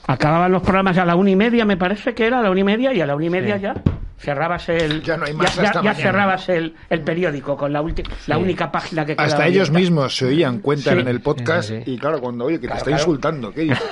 acababan los programas a la una y media me parece que era a la una y media y a la una y media ya cerrabas el Ya no hay más ya, hasta ya mañana. cerrabas el, el periódico con la última la única página que Hasta ellos abierta. mismos se oían, cuentan Sí. en el podcast Sí, sí, sí. y claro, cuando oye que Claro, te está claro. insultando, ¿qué dices?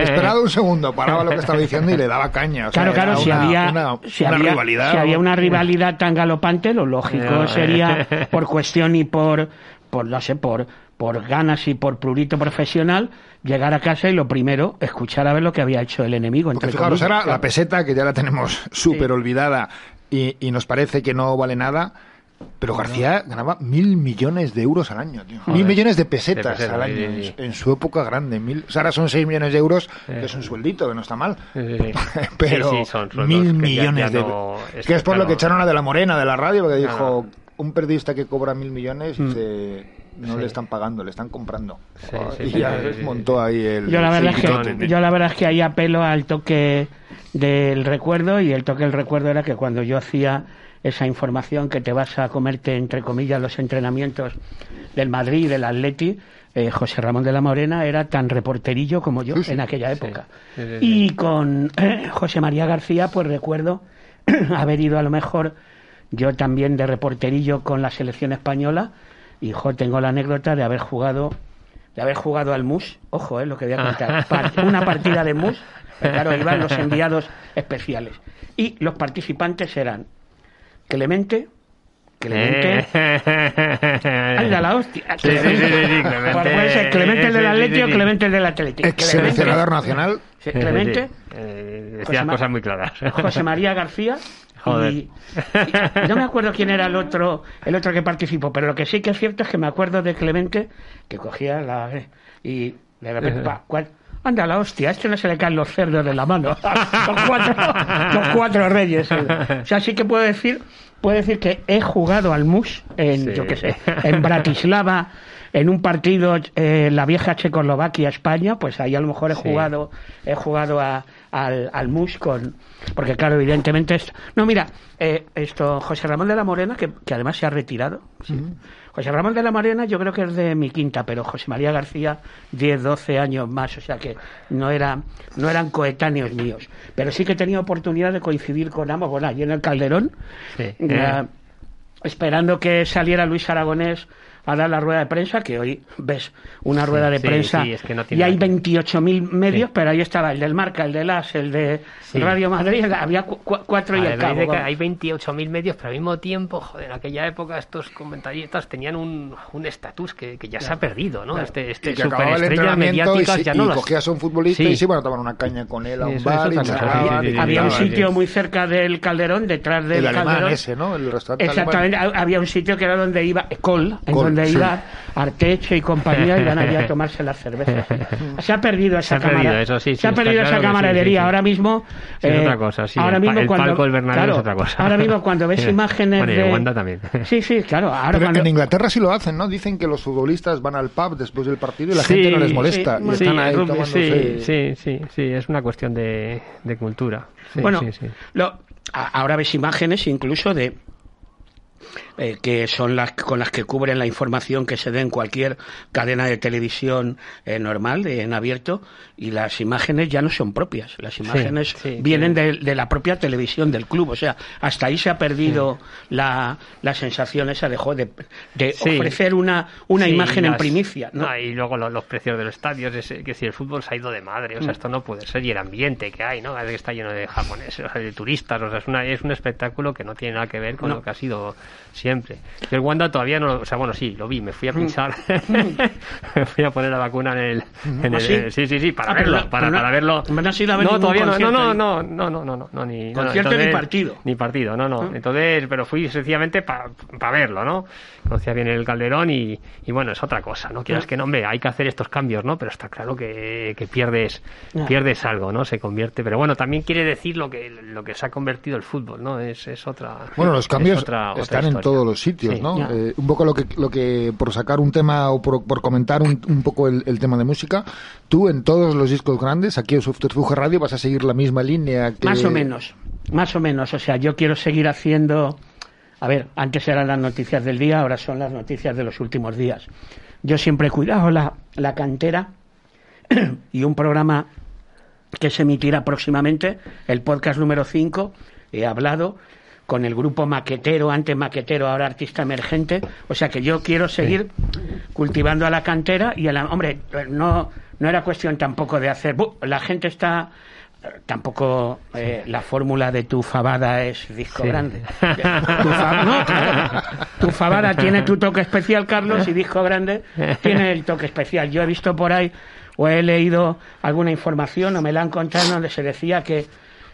Esperaba un segundo, paraba lo que estaba diciendo y le daba caña. o sea, Claro, claro, si una- había, una, si, una había, rivalidad. si había una rivalidad tan galopante, lo lógico No, eh. sería por cuestión y por, por no sé, por, por ganas y por prurito profesional, llegar a casa y lo primero, escuchar a ver lo que había hecho el enemigo. Porque entre fijaros, comillas, ahora la peseta, que ya la tenemos súper olvidada y, y nos parece que no vale nada, Pero García ganaba mil millones de euros al año, tío. Mil millones de pesetas, De pesetas, al año. sí, sí, sí. En su época grande. Mil, o sea, ahora son seis millones de euros, que es un sueldito, que no está mal. Sí, sí, sí. Pero Sí, sí, son mil ya- millones ya de no- es que es por lo que echaron a de la Morena de la radio, porque dijo un periodista que cobra mil millones dice, no Sí. le están pagando, le están comprando. Sí, sí, y ya sí, sí, sí. montó ahí el. Yo la, verdad es que, yo la verdad es que ahí apelo al toque del recuerdo y el toque del recuerdo era que cuando yo hacía esa información que te vas a comerte, entre comillas, los entrenamientos del Madrid y del Atleti, eh, José Ramón de la Morena era tan reporterillo como yo en aquella época. Sí, sí, sí. Y con eh, José María García, pues recuerdo haber ido a lo mejor yo también de reporterillo con la selección española y jo, tengo la anécdota de haber jugado de haber jugado al MUS, ojo, eh, lo que voy a contar, Par- una partida de MUS, eh, claro, iban los enviados especiales y los participantes eran Clemente, Clemente, Eh. ¡Anda la hostia! Sí, sí, sí, sí, sí, Clemente. Puede ser Clemente el del Sí, sí, Atleti sí, o. Clemente el del Atlético. Ex seleccionador nacional. Clemente, Sí, sí. Eh, José decía cosas muy claras. José María García Joder. y, y no me acuerdo quién era el otro el otro que participó pero lo que sí que es cierto es que me acuerdo de Clemente que cogía la y de repente pa, cual- anda la hostia a este no se le caen los cerdos de la mano los cuatro los cuatro reyes eh. o sea sí que puedo decir puedo decir que he jugado al mus en Sí. yo qué sé en Bratislava en un partido eh, la vieja Checoslovaquia España pues ahí a lo mejor he Sí. jugado he jugado a- al, al mus con porque claro evidentemente esto no mira eh, esto José Ramón de la Morena que, que además se ha retirado sí. José Ramón de la Morena yo creo que es de mi quinta pero José María García 10 12 años más o sea que no era no eran coetáneos míos pero sí que he tenido oportunidad de coincidir con ambos bueno allí en el Calderón Sí. eh, esperando que saliera Luis Aragonés a dar la rueda de prensa, que hoy ves una rueda de sí, prensa sí, es que no y hay nada que- 28.000 medios, Sí. pero ahí estaba el del Marca, el del AS, el de Sí. Radio Madrid, había cu- cu- cuatro y el cabo. que hay 28.000 medios, pero al mismo tiempo, joder, en aquella época estos comentaristas tenían un un estatus que, que ya se ha perdido, ¿no? Este, este Y que y, mediáticas si- ya no y las... cogías a un futbolista Sí. y se iban a tomar una caña con él a un bar y y había un sitio muy cerca del Calderón, detrás del el Calderón. ese, ¿no? El restaurante Exactamente, alemán. había un sitio que era donde iba, Col, en Col, donde sí. iba Arteche y compañía, iban allí a tomarse las cervezas. Se ha perdido esa cámara. eso, sí, sí, se ha perdido claro esa camaradería. sí, sí. Ahora mismo. Sí, es otra cosa, sí, Ahora mismo el cuando, palco del Bernabéu claro, es otra cosa. Ahora mismo cuando ves imágenes Bueno, de. Wanda también. Sí, sí, claro. Ahora Pero cuando- en Inglaterra sí lo hacen, ¿no? Dicen que los futbolistas van al pub después del partido y la Sí, gente no les molesta. sí, y Sí, están ahí tomándose... sí, sí, sí, sí, es una cuestión de, de cultura. Sí, bueno, sí, sí. lo- ahora ves imágenes incluso de eh, que son las con las que cubren la información que se dé en cualquier cadena de televisión eh, normal, en abierto, y las imágenes ya no son propias. Las imágenes sí, vienen de, de la propia televisión del club. O sea, hasta ahí se ha perdido la, la sensación esa de, jo, de, de Sí. ofrecer una, una Sí, imagen en primicia. ¿no? y luego lo- los precios de los estadios, es, que si el fútbol se ha ido de madre, o Mm. sea, esto no puede ser, y el ambiente que hay, ¿no? Es que está lleno de japoneses, o sea, de turistas, o sea, es, una, es un espectáculo que no tiene nada que ver con No. lo que ha sido siempre. Yo el Wanda todavía no, o sea, bueno, sí, lo vi, me Mm. fui a pinchar, me fui a poner la vacuna en el... En ¿Ah, el sí? sí, sí, sí, para Ah, pero verlo, no- para, pero no- para verlo. pero no has ido a ver no, todavía no, no, no, no, no, no, no, no, no, ni... no, Concierto ni entonces- partido. Ni partido, no, no. Ah. Entonces, pero fui sencillamente para verlo, ¿no? Conocía bien el Calderón y, y bueno, es otra cosa, ¿no? Quieras Ah. que no, hombre, hay que hacer estos cambios, ¿no? Pero está claro que, que pierdes Ah. pierdes algo, ¿no? Se convierte. Pero bueno, también quiere decir lo que lo que se ha convertido el fútbol, ¿no? Es, es otra. Bueno, los cambios otra- otra están en historia. todos los sitios, Sí. ¿no? Eh, un poco lo que, lo que, por sacar un tema o por, por comentar un, un poco el, el tema de música, tú en todos los discos grandes, aquí en Subterfuge Radio, vas a seguir la misma línea que... Más o menos, más o menos. O sea, yo quiero seguir haciendo. A ver, antes eran las noticias del día, ahora son las noticias de los últimos días. Yo siempre he cuidado la, la cantera y un programa que se emitirá próximamente, el podcast número 5, he hablado con el grupo maquetero, antes maquetero, ahora artista emergente. O sea que yo quiero seguir cultivando a la cantera y a la... Hombre, no, no era cuestión tampoco de hacer... "Bu, La gente está... Tampoco eh, la fórmula de tu fabada es disco Sí. grande. Tu, fa- no, claro. Tu fabada tiene tu toque especial, Carlos, y disco grande tiene el toque especial. Yo he visto por ahí o he leído alguna información o me la han contado donde se decía que,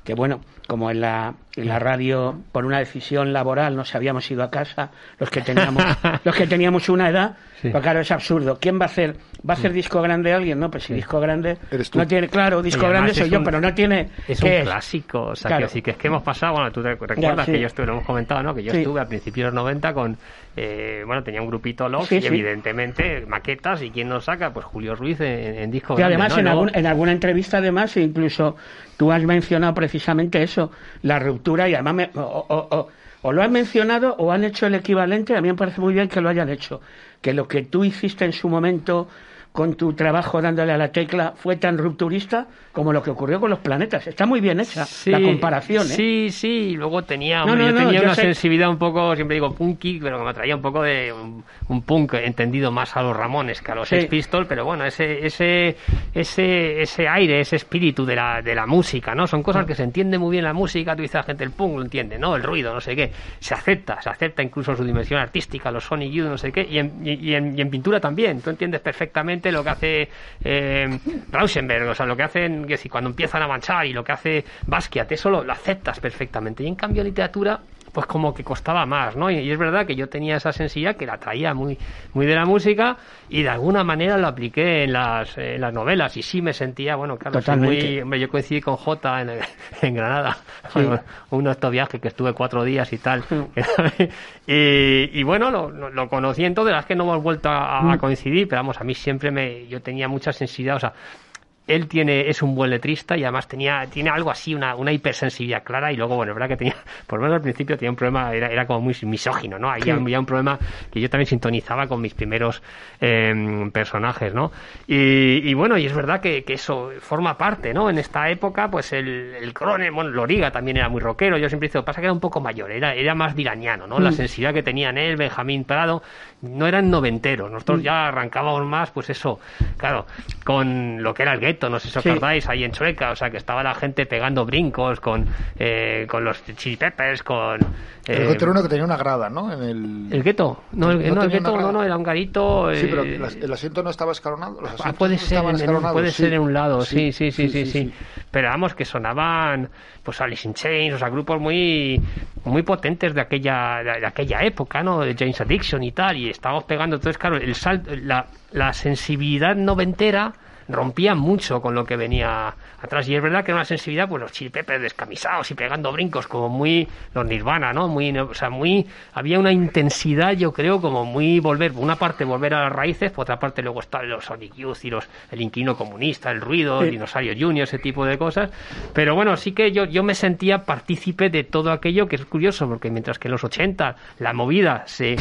que bueno, como en la, si la radio por una decisión laboral nos habíamos ido a casa, los que teníamos, los que teníamos una edad, Sí. pues claro, es absurdo. ¿Quién va a hacer, va a hacer disco grande alguien? No, pues si disco grande Eres tú. no tiene, claro, disco grande soy yo, pero no tiene. Es ¿qué un clásico, o sea, Claro. que sí que es que hemos pasado, bueno, tú te recuerdas sí. que yo estuve, lo hemos comentado, ¿no? Que yo Sí. estuve a principios de los 90 con, eh, bueno, tenía un grupito Love Sí, y sí. evidentemente maquetas y quién nos saca, pues Julio Ruiz en, en disco Y grande, además, ¿no? en, algún- en alguna entrevista, además, incluso tú has mencionado precisamente eso, la ruptura, y además, me- o, lo has mencionado o han hecho el equivalente, a mí me parece muy bien que lo hayan hecho, que lo que tú hiciste en su momento con tu trabajo dándole a la tecla fue tan rupturista como lo que ocurrió con los planetas. Está muy bien hecha Sí, la comparación, ¿eh? Sí, sí, luego tenía, No, hombre, no, yo no, tenía yo una sé- sensibilidad un poco, siempre digo punky, pero que me traía un poco de un, un punk entendido más a los Ramones que a los Sí. Sex Pistols, pero bueno, ese ese ese ese aire, ese espíritu de la de la música, ¿no? Son cosas que se entiende muy bien la música, tú dices la gente el punk lo entiende, ¿no? El ruido, no sé qué, se acepta, se acepta incluso su dimensión artística, los Sonic Youth, no sé qué, y en, y, y en, y en pintura también, tú entiendes perfectamente lo que hace eh, Rauschenberg, o sea, lo que hacen, que si cuando empiezan a manchar y lo que hace Basquiat, eso lo, lo aceptas perfectamente. Y en cambio literatura, pues como que costaba más, ¿no? Y, y es verdad que yo tenía esa sensibilidad que la traía muy, muy de la música y de alguna manera lo apliqué en las, en las novelas y sí me sentía, bueno, claro, muy, hombre, yo coincidí con J en, en Granada, Sí. Bueno, un estos viaje que estuve cuatro días y tal. y, y bueno, lo, lo- conocí entonces, la verdad es que no hemos vuelto a, a coincidir, pero vamos, a mí siempre me, yo tenía mucha sensibilidad, o sea, él tiene es un buen letrista y además tenía tiene algo así una, una hipersensibilidad clara y luego bueno es verdad que tenía por lo menos al principio tenía un problema era, era como muy misógino no había, Sí. había un problema que yo también sintonizaba con mis primeros eh, personajes no y, y bueno y es verdad que, que eso forma parte no en esta época pues el, el crone bueno Loriga también era muy rockero yo siempre digo pasa que era un poco mayor era era más diraniano no la Mm. sensibilidad que tenían él Benjamín Prado no eran noventeros Mm. nosotros ya arrancábamos más pues eso claro con lo que era el gueto no sé si os Sí. acordáis ahí en Chueca o sea que estaba la gente pegando brincos con eh, con los chili peppers con El eh, Gotter uno que tenía una grada, ¿no? En el... el gueto no el, No no, el gueto no era un garito Sí, pero eh, el, asiento no estaba escalonado. Los Ah, puede no ser, en, escalonados, puede sí. ser en un lado, sí, sí, sí, sí, sí. Pero vamos, que sonaban, pues Alice in Chains, o sea, grupos muy, muy potentes de aquella, de aquella época, ¿no? De James Addiction y tal, y estábamos pegando. Entonces, claro, el salto, la, la sensibilidad noventera rompía mucho con lo que venía atrás. Y es verdad que era una sensibilidad pues los chili peppers descamisados y pegando brincos como muy los nirvana no muy o sea muy había una intensidad yo creo como muy volver por una parte volver a las raíces por otra parte luego están los Sonic Youth y los el inquilino comunista el ruido el Sí. dinosaurio Junior ese tipo de cosas. Pero bueno sí que yo yo me sentía partícipe de todo aquello que es curioso porque mientras que en los 80 la movida se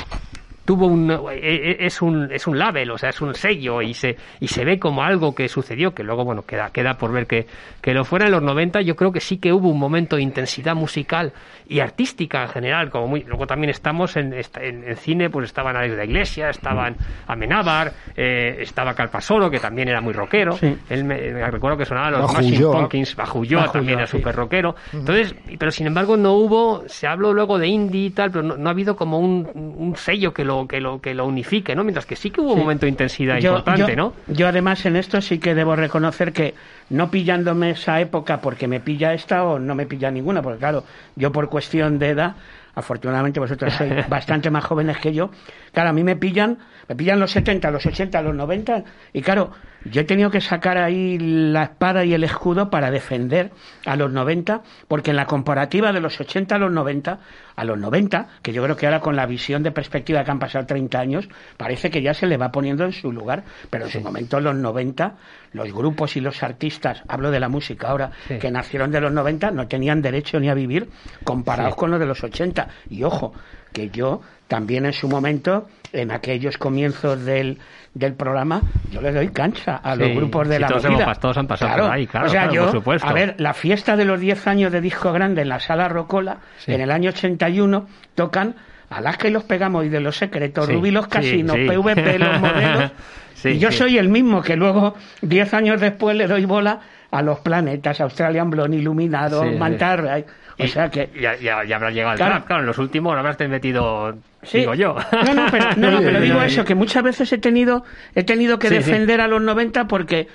tuvo un eh, eh, es un es un label o sea es un sello y se y se ve como algo que sucedió que luego bueno queda queda por ver que que lo fuera en los 90 yo creo que sí que hubo un momento de intensidad musical y artística en general como muy luego también estamos en en, en cine pues estaban Alex de la Iglesia estaban Amenábar eh, estaba Calpasoro que también era muy rockero Sí. él me, me recuerdo que sonaban los Ulloa. Pumpkins bajo Ulloa Bajo también era sí. súper rockero entonces pero sin embargo no hubo se habló luego de indie y tal pero no, no ha habido como un, un sello que lo que lo que lo unifique no mientras que sí que hubo un momento de intensidad Yo- importante yo- no Yo además en esto sí que debo reconocer que no pillándome esa época porque me pilla esta o no me pilla ninguna, porque claro, yo por cuestión de edad, afortunadamente vosotros sois bastante más jóvenes que yo, claro, a mí me pillan, me pillan los 70, los 80, los 90 y claro, yo he tenido que sacar ahí la espada y el escudo para defender a los 90, porque en la comparativa de los 80 a los 90, a los 90, que yo creo que ahora con la visión de perspectiva que han pasado 30 años, parece que ya se le va poniendo en su lugar, pero en su momento en los 90, los grupos y los artistas, hablo de la música ahora, Sí. que nacieron de los 90, no tenían derecho ni a vivir comparados Sí. con los de los 80. Y ojo, que yo también en su momento, en aquellos comienzos del, del programa, yo le doy cancha a los Sí, grupos de la todos hemos todos han pasado por ahí, claro, O sea, claro, yo, por supuesto. a ver, la fiesta de los 10 años de Disco Grande en la Sala Rocola, Sí. en el año 81, tocan Alaska y los Pegamos y de los secretos, Sí, Rubí los casinos. PVP los modelos. Sí, y yo sí. soy el mismo que luego, 10 años después, le doy bola a los planetas, Australian Blonde, Iluminado, Sí, sí. Mantar. ay, O Y- sea que. ya, ya, ya habrá llegado el Claro. trap, claro en los últimos habrás metido digo yo No, no, pero, no, no, pero Sí, digo eso, que muchas veces he tenido, he tenido que defender a los 90 porque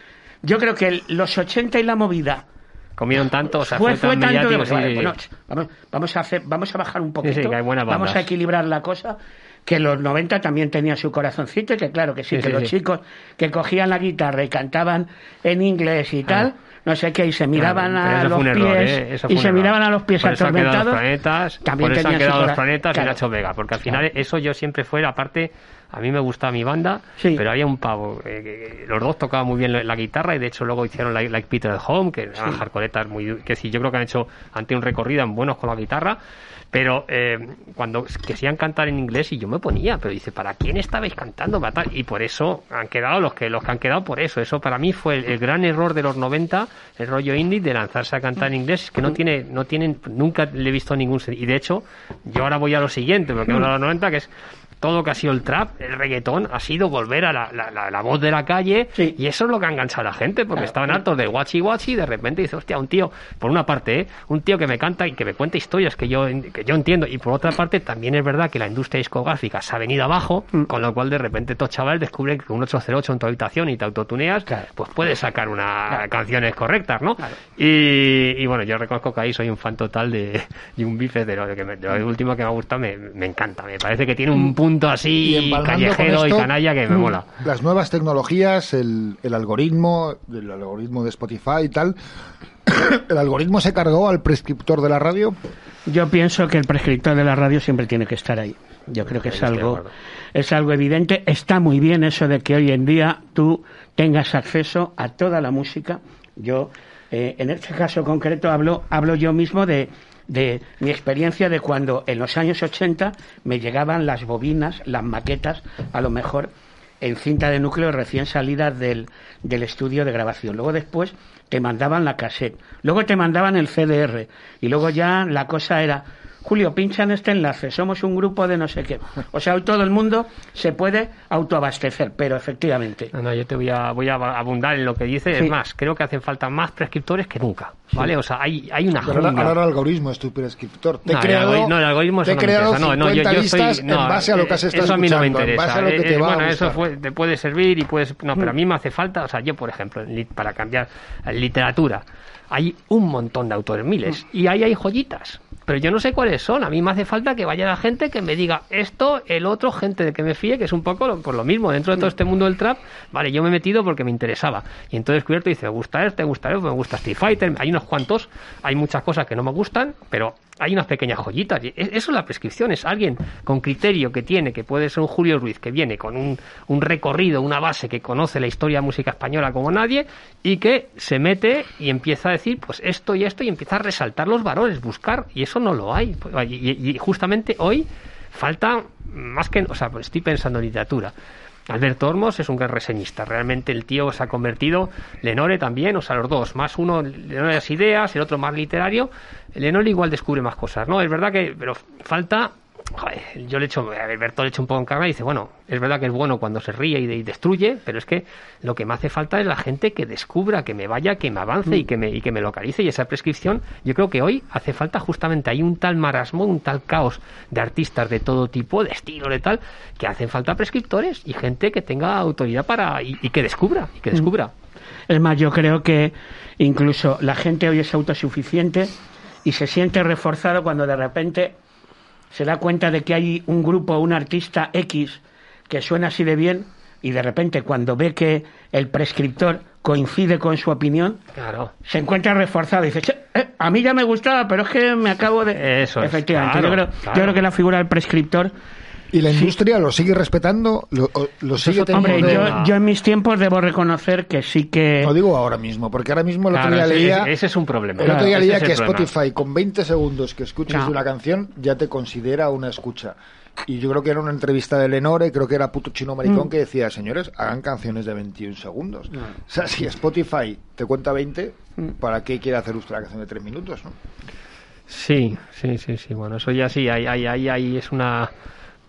yo creo que el- los 80 y la movida comieron tanto, o sea, fue, fue, fue tan tanto de- mediático, sí, vale, sí, bueno, sí. vamos, vamos a hacer, vamos a bajar un poquito, vamos a equilibrar la cosa. Que los 90 también tenía su corazoncito y que claro que sí, Sí, que sí, los sí. chicos que cogían la guitarra y cantaban en inglés y tal, no sé qué, y se miraban Claro, a los pies error, ¿eh? Eso fue y se error. miraban a los pies por eso han atormentados. los planetas, también por eso han quedado los planetas claro. y Nacho Vega, porque al final Claro. eso yo siempre fue la parte a mí me gustaba mi banda, Sí. pero había un pavo. eh, los dos tocaban muy bien la, la guitarra y de hecho luego hicieron Like, Like Peter at Home, que eran hardcoretas muy. que sí, yo creo que han hecho ante un recorrido en buenos con la guitarra. Pero eh, cuando querían cantar en inglés y yo me ponía, pero dice, ¿para quién estabais cantando? Y por eso han quedado los que los que han quedado por eso. Eso para mí fue el, el gran error de los 90, el rollo indie, de lanzarse a cantar en inglés, es que no tiene, no tienen, nunca le he visto ningún sentido. Y de hecho, yo ahora voy a lo siguiente, porque hablo de los 90, que es todo lo que ha sido el trap, el reggaetón, ha sido volver a la, la- la- la voz de la calle Sí. y eso es lo que ha enganchado a la gente, porque estaban hartos del guachi guachi y de repente dice, hostia, un tío, por una parte, ¿eh? un tío que me canta y que me cuenta historias que yo, que yo entiendo, y por otra parte también es verdad que la industria discográfica se ha venido abajo, con lo cual de repente estos chavales descubren que con un 808 en tu habitación y te autotuneas, Claro. pues puedes sacar unas Claro. canciones correctas, ¿no? Claro. Y, y bueno, yo reconozco que ahí soy un fan total de, de un bife de lo, que me- de lo último que me ha gustado, me, me encanta, me parece que tiene un punto así empalmando con callejero y canalla que me mm, mola. Las nuevas tecnologías, el, el algoritmo, el algoritmo de Spotify y tal. ¿El algoritmo se cargó al prescriptor de la radio? Yo pienso que el prescriptor de la radio siempre tiene que estar ahí. Yo creo que es algo, es algo evidente. Está muy bien eso de que hoy en día tú tengas acceso a toda la música. Yo, eh, en este caso concreto, hablo, hablo yo mismo de, de mi experiencia de cuando en los años 80 me llegaban las bobinas, las maquetas, a lo mejor en cinta de núcleo recién salidas del, del estudio de grabación. Luego después te mandaban la cassette. Luego te mandaban el CDR. Y luego ya la cosa era, Julio, pincha en este enlace, somos un grupo de no sé qué. O sea, hoy todo el mundo se puede autoabastecer, pero efectivamente. No, no, yo te voy a, voy a abundar en lo que dice. Sí. Es más, creo que hacen falta más prescriptores que nunca. ¿Vale? O sea, hay, hay una Pero ahora, el algoritmo es tu prescriptor. Te No, el creado, no, el algoritmo te he no me creado. No, no, yo- 50 yo listas soy- no, en base a lo que has estado eso a mí no me en interesa. base a lo que Eh, te va a bueno, eso fue- te puede servir y puedes... No, pero a mí me hace falta... O sea, yo, por ejemplo, para cambiar literatura, hay un montón de autores, miles, y ahí hay joyitas. Pero yo no sé cuáles son. A mí me hace falta que vaya la gente que me diga esto, el otro, gente de que me fíe, que es un poco lo, por lo mismo. Dentro de todo este mundo del trap, vale, yo me he metido porque me interesaba. Y entonces descubierto y dice, me gusta este, me gusta este, me gusta Street Fighter. Hay unos cuantos, hay muchas cosas que no me gustan, pero hay unas pequeñas joyitas. Eso es la prescripción. Es alguien con criterio que tiene, que puede ser un Julio Ruiz, que viene con un, un recorrido, una base, que conoce la historia de música española como nadie, y que se mete y empieza a decir, pues esto y esto, y empieza a resaltar los valores, buscar, y eso no lo hay. Y, y- justamente hoy falta más que, o sea, estoy pensando en literatura. Alberto Olmos es un gran reseñista. Realmente el tío se ha convertido, Lenore también, o sea, los dos. Más uno, Lenore las ideas, el otro más literario. Lenore igual descubre más cosas, ¿no? Es verdad que, pero falta. Joder, yo le echo, a Alberto le echo un poco en cara y dice, bueno, es verdad que es bueno cuando se ríe y, y destruye, pero es que lo que me hace falta es la gente que descubra, que me vaya, que me avance y que me, y que me localice. Y esa prescripción, yo creo que hoy hace falta justamente, hay un tal marasmo, un tal caos de artistas de todo tipo, de estilo, de tal, que hacen falta prescriptores y gente que tenga autoridad para, y, y que descubra, y que descubra. Es más, yo creo que incluso la gente hoy es autosuficiente y se siente reforzado cuando de repente se da cuenta de que hay un grupo, un artista X que suena así de bien y de repente cuando ve que el prescriptor coincide con su opinión, Claro. se encuentra reforzado y dice, "Che, eh, a mí ya me gustaba, pero es que me acabo de... Eso es, Efectivamente, claro, yo, creo, claro. yo creo que la figura del prescriptor... ¿Y la industria lo sigue respetando? ¿Lo, lo sigue otro Hombre, teniendo? yo, yo en mis tiempos debo reconocer que sí que... No digo ahora mismo, porque ahora mismo el otro Claro, día ese, leía... ese- ese es un problema. El otro día leía que problema. Spotify con 20 segundos que escuches No. una canción ya te considera una escucha. Y yo creo que era una entrevista de Lenore, creo que era puto chino Mm. maricón, que decía, señores, hagan canciones de 21 segundos. O sea, si Spotify te cuenta 20, Mm. ¿para qué quiere hacer usted la canción de 3 minutos? no? Sí, sí, sí, sí. Bueno, eso ya sí, ahí, ahí, ahí, ahí es una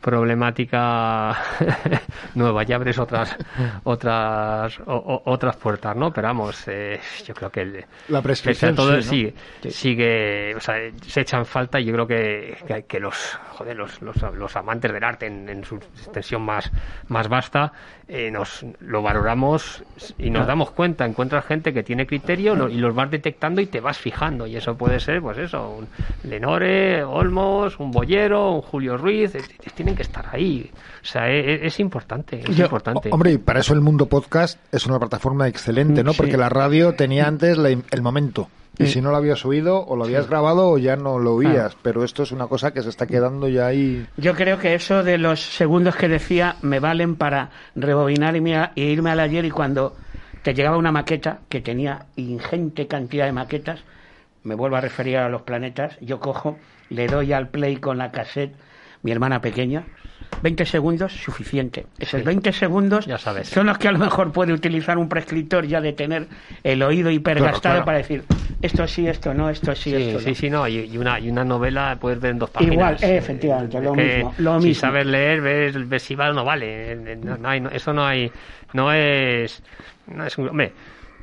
problemática nueva, ya abres otras otras o- otras puertas, ¿no? Pero vamos, eh, yo creo que el, La prescripción, todo, sí, sigue, sigue, o sea, se echan falta y yo creo que, que, que los, joder, los, los, los amantes del arte en, en su extensión más, más vasta, eh, nos lo valoramos y nos damos cuenta, encuentras gente que tiene criterio lo- y los vas detectando y te vas fijando y eso puede ser, pues eso, un Lenore, Olmos, un Bollero, un Julio Ruiz, eh, tienen que estar ahí, o sea, es, es importante, es Yo- importante. Hombre, y para eso el mundo podcast es una plataforma excelente, ¿no? Sí. Porque la radio tenía antes la- el momento. Y si no lo habías oído, o lo habías grabado, o ya no lo oías. Pero esto es una cosa que se está quedando ya ahí. Yo creo que eso de los segundos que decía me valen para rebobinar y, mira- y irme al ayer y cuando te llegaba una maqueta que tenía ingente cantidad de maquetas, me vuelvo a referir a los planetas, yo cojo, le doy al play con la cassette, mi hermana pequeña, 20 segundos suficiente. Esos 20 segundos Ya sabes. son los que a lo mejor puede utilizar un prescriptor ya de tener el oído hipergastado Claro, claro. para decir esto sí, esto no, esto sí, Sí, esto sí, no. sí, no, y, y una, y una novela puedes ver en dos páginas. Igual, eh, efectivamente, lo que mismo, lo Si mismo. sabes leer, ves, ves si vale no vale. Eh, No, no hay, no- eso no hay, no es, no es un, hombre.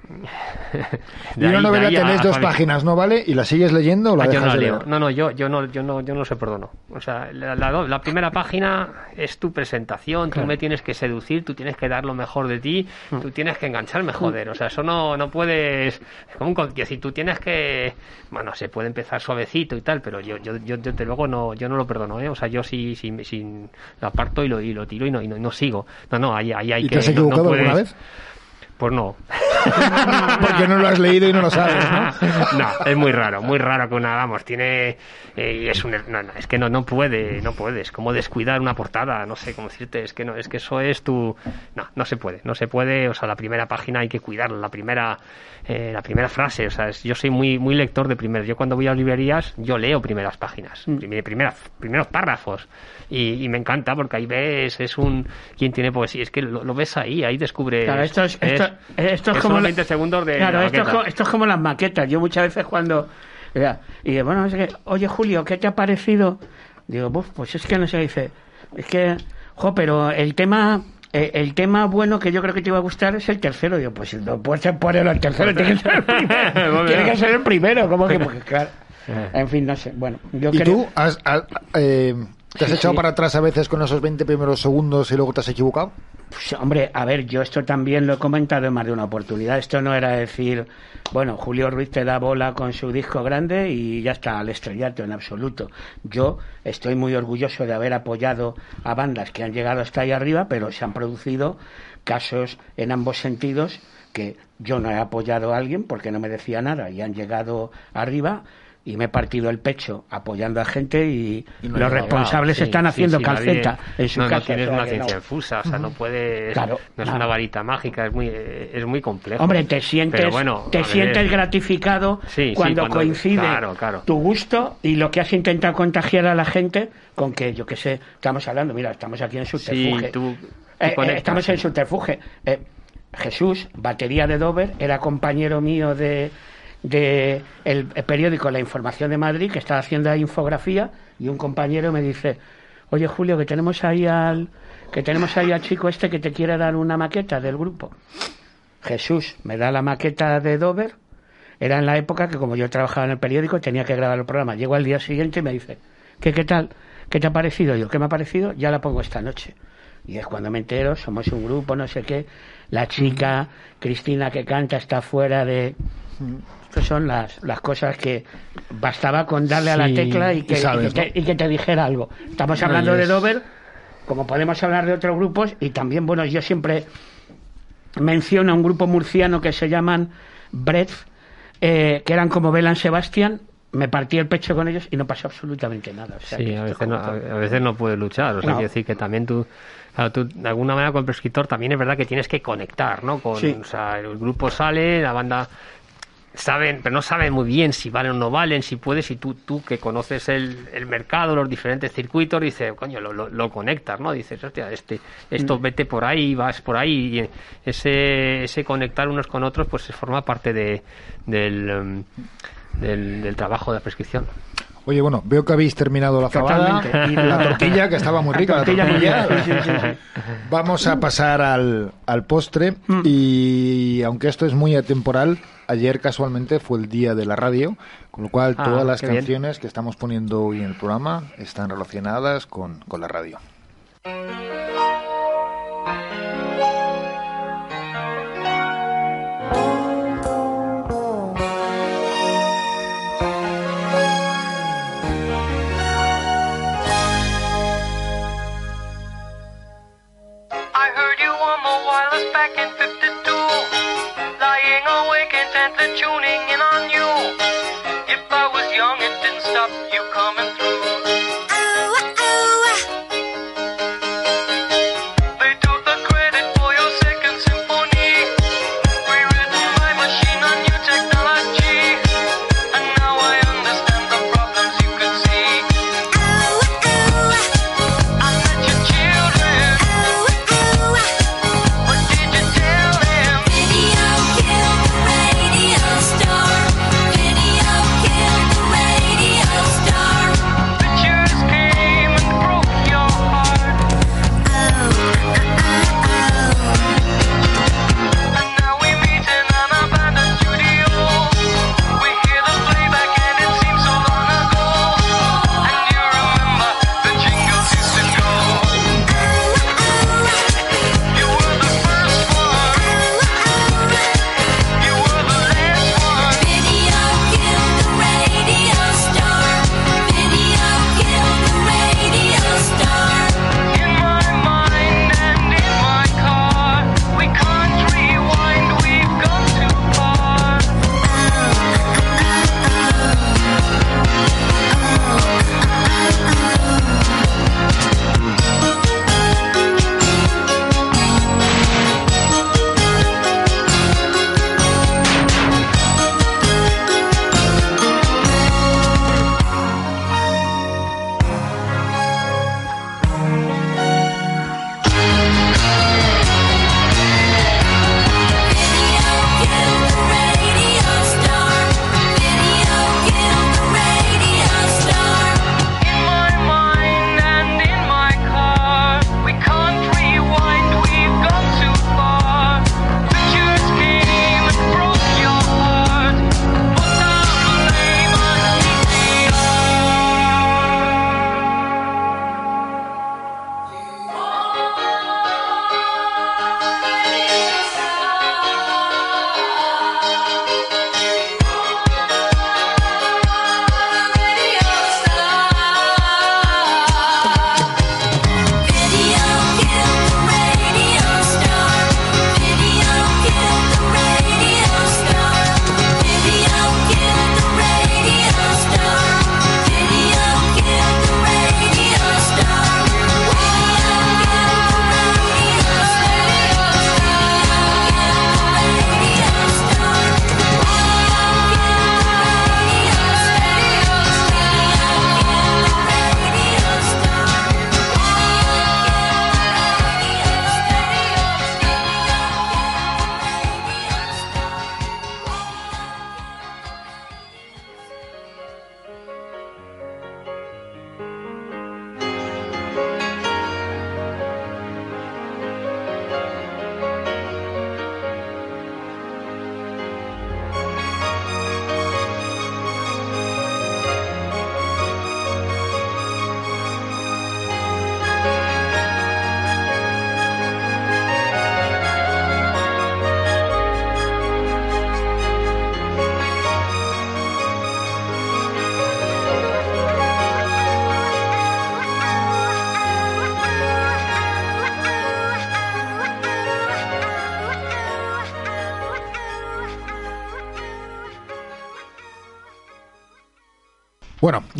Y de una novela tenés a dos páginas, ¿no vale? ¿Y la sigues leyendo o la Ah, yo dejas no la de leo. leer? No, no, yo, yo no, yo no, yo no se perdono. O sea, la, la do- la primera página es tu presentación, tú me tienes que seducir, tú tienes que dar lo mejor de ti, Mm. tú tienes que engancharme, joder. O sea, eso no, no puedes. Es como un si tú tienes que, bueno, se puede empezar suavecito y tal, pero yo, yo, yo desde luego no, yo no lo perdono, ¿eh? O sea, yo sí, sí, sí lo aparto y lo, y lo tiro y no, y no, y no sigo. No, no, ahí, ahí hay ¿Y que. te has no- no equivocado alguna puedes- vez? Pues no. Porque no lo has leído y no lo sabes, ¿no? no, es muy raro, muy raro que una, vamos, tiene, eh, y es un, no, no, es que no, no puede, no puedes, como descuidar una portada, no sé cómo decirte, es que no, es que eso es tu, no, no se puede, no se puede, o sea, la primera página hay que cuidarla, la primera, eh, la primera frase, o sea, es- yo soy muy, muy lector de primeros, yo cuando voy a librerías, yo leo primeras páginas, primer- primeras, primeros párrafos, y, y me encanta porque ahí ves, es un, quien tiene poesía, es que lo, lo ves ahí, ahí descubres, Claro, esto es, esto, esto es son como la- 20 segundos de Claro, la esto es, esto como las maquetas. Yo muchas veces cuando ya, y bueno, es que, oye Julio, ¿qué te ha parecido? Digo, "Buf, pues es que no sé, dice, es que, jo, pero el tema eh, el tema bueno que yo creo que te iba a gustar es el tercero. Digo, pues no puede ser ponerlo el tercero, tiene que ser el primero. Tiene que ser el primero, como que, porque, claro. En fin, no sé. Bueno, yo ¿Y creo. tú has, has- eh, te has Sí, echado sí. para atrás a veces con esos 20 primeros segundos y luego te has equivocado? Pues, hombre, a ver, yo esto también lo he comentado en más de una oportunidad. Esto no era decir, bueno, Julio Ruiz te da bola con su disco grande y ya está, al estrellato en absoluto. Yo estoy muy orgulloso de haber apoyado a bandas que han llegado hasta ahí arriba, pero se han producido casos en ambos sentidos que yo no he apoyado a alguien porque no me decía nada y han llegado arriba y me he partido el pecho apoyando a gente y, los responsables Sí, están haciendo sí, calceta nadie- en su no, casa. No tienes o sea una ciencia no. infusa, o sea, no puedes. Claro, no es una varita mágica, es muy, es muy complejo. Hombre, te sientes, bueno, te sientes gratificado cuando, cuando- coincide claro, tu gusto y lo que has intentado contagiar a la gente con que, yo qué sé, estamos hablando, mira, estamos aquí en subterfuge. Tú- tú Eh, eh, estamos en subterfuge. Eh, Jesús, batería de Dover, era compañero mío de, de el periódico La Información de Madrid, que estaba haciendo ahí infografía, y un compañero me dice, oye Julio, que tenemos ahí al que tenemos ahí al chico este que te quiere dar una maqueta del grupo. Jesús me da la maqueta de Dover. Era en la época que como yo trabajaba en el periódico tenía que grabar el programa. Llego al día siguiente y me dice, ¿qué, qué tal? ¿Qué te ha parecido? Yo, ¿qué me ha parecido? Ya la pongo esta noche. Y es cuando me entero, somos un grupo, no sé qué. La chica, Cristina que canta, está fuera de... Estas son las, las cosas que bastaba con darle a la tecla y que, y sabes, y que te, y que te dijera algo. Estamos hablando de Dover, como podemos hablar de otros grupos, y también, bueno, yo siempre menciona un grupo murciano que se llaman Breath, eh, que eran como Belan Sebastián. Me partí el pecho con ellos y no pasó absolutamente nada. O sea, Sí, a veces, no, a a veces no puedes luchar. O sea, No. quiero decir que también tú, claro, tú, de alguna manera con el prescriptor también es verdad que tienes que conectar, ¿no? Con, Sí. O sea, el grupo sale, la banda saben, pero no saben muy bien si valen o no valen, si puedes, y tú, tú que conoces el, el mercado, los diferentes circuitos, dices, coño, lo, lo, lo conectas, ¿no? Dices, hostia, este, esto Mm. vete por ahí, vas por ahí, y ese, ese conectar unos con otros, pues forma parte de, del, em, del, del trabajo de la prescripción. Oye, bueno, veo que habéis terminado la fabada y la tortilla, que estaba muy rica. La tortilla muy tortilla. sí, sí, sí. Vamos a pasar al, al postre y aunque esto es muy atemporal, ayer casualmente fue el día de la radio, con lo cual Ah, todas las qué bien. canciones que estamos poniendo hoy en el programa están relacionadas con, con la radio.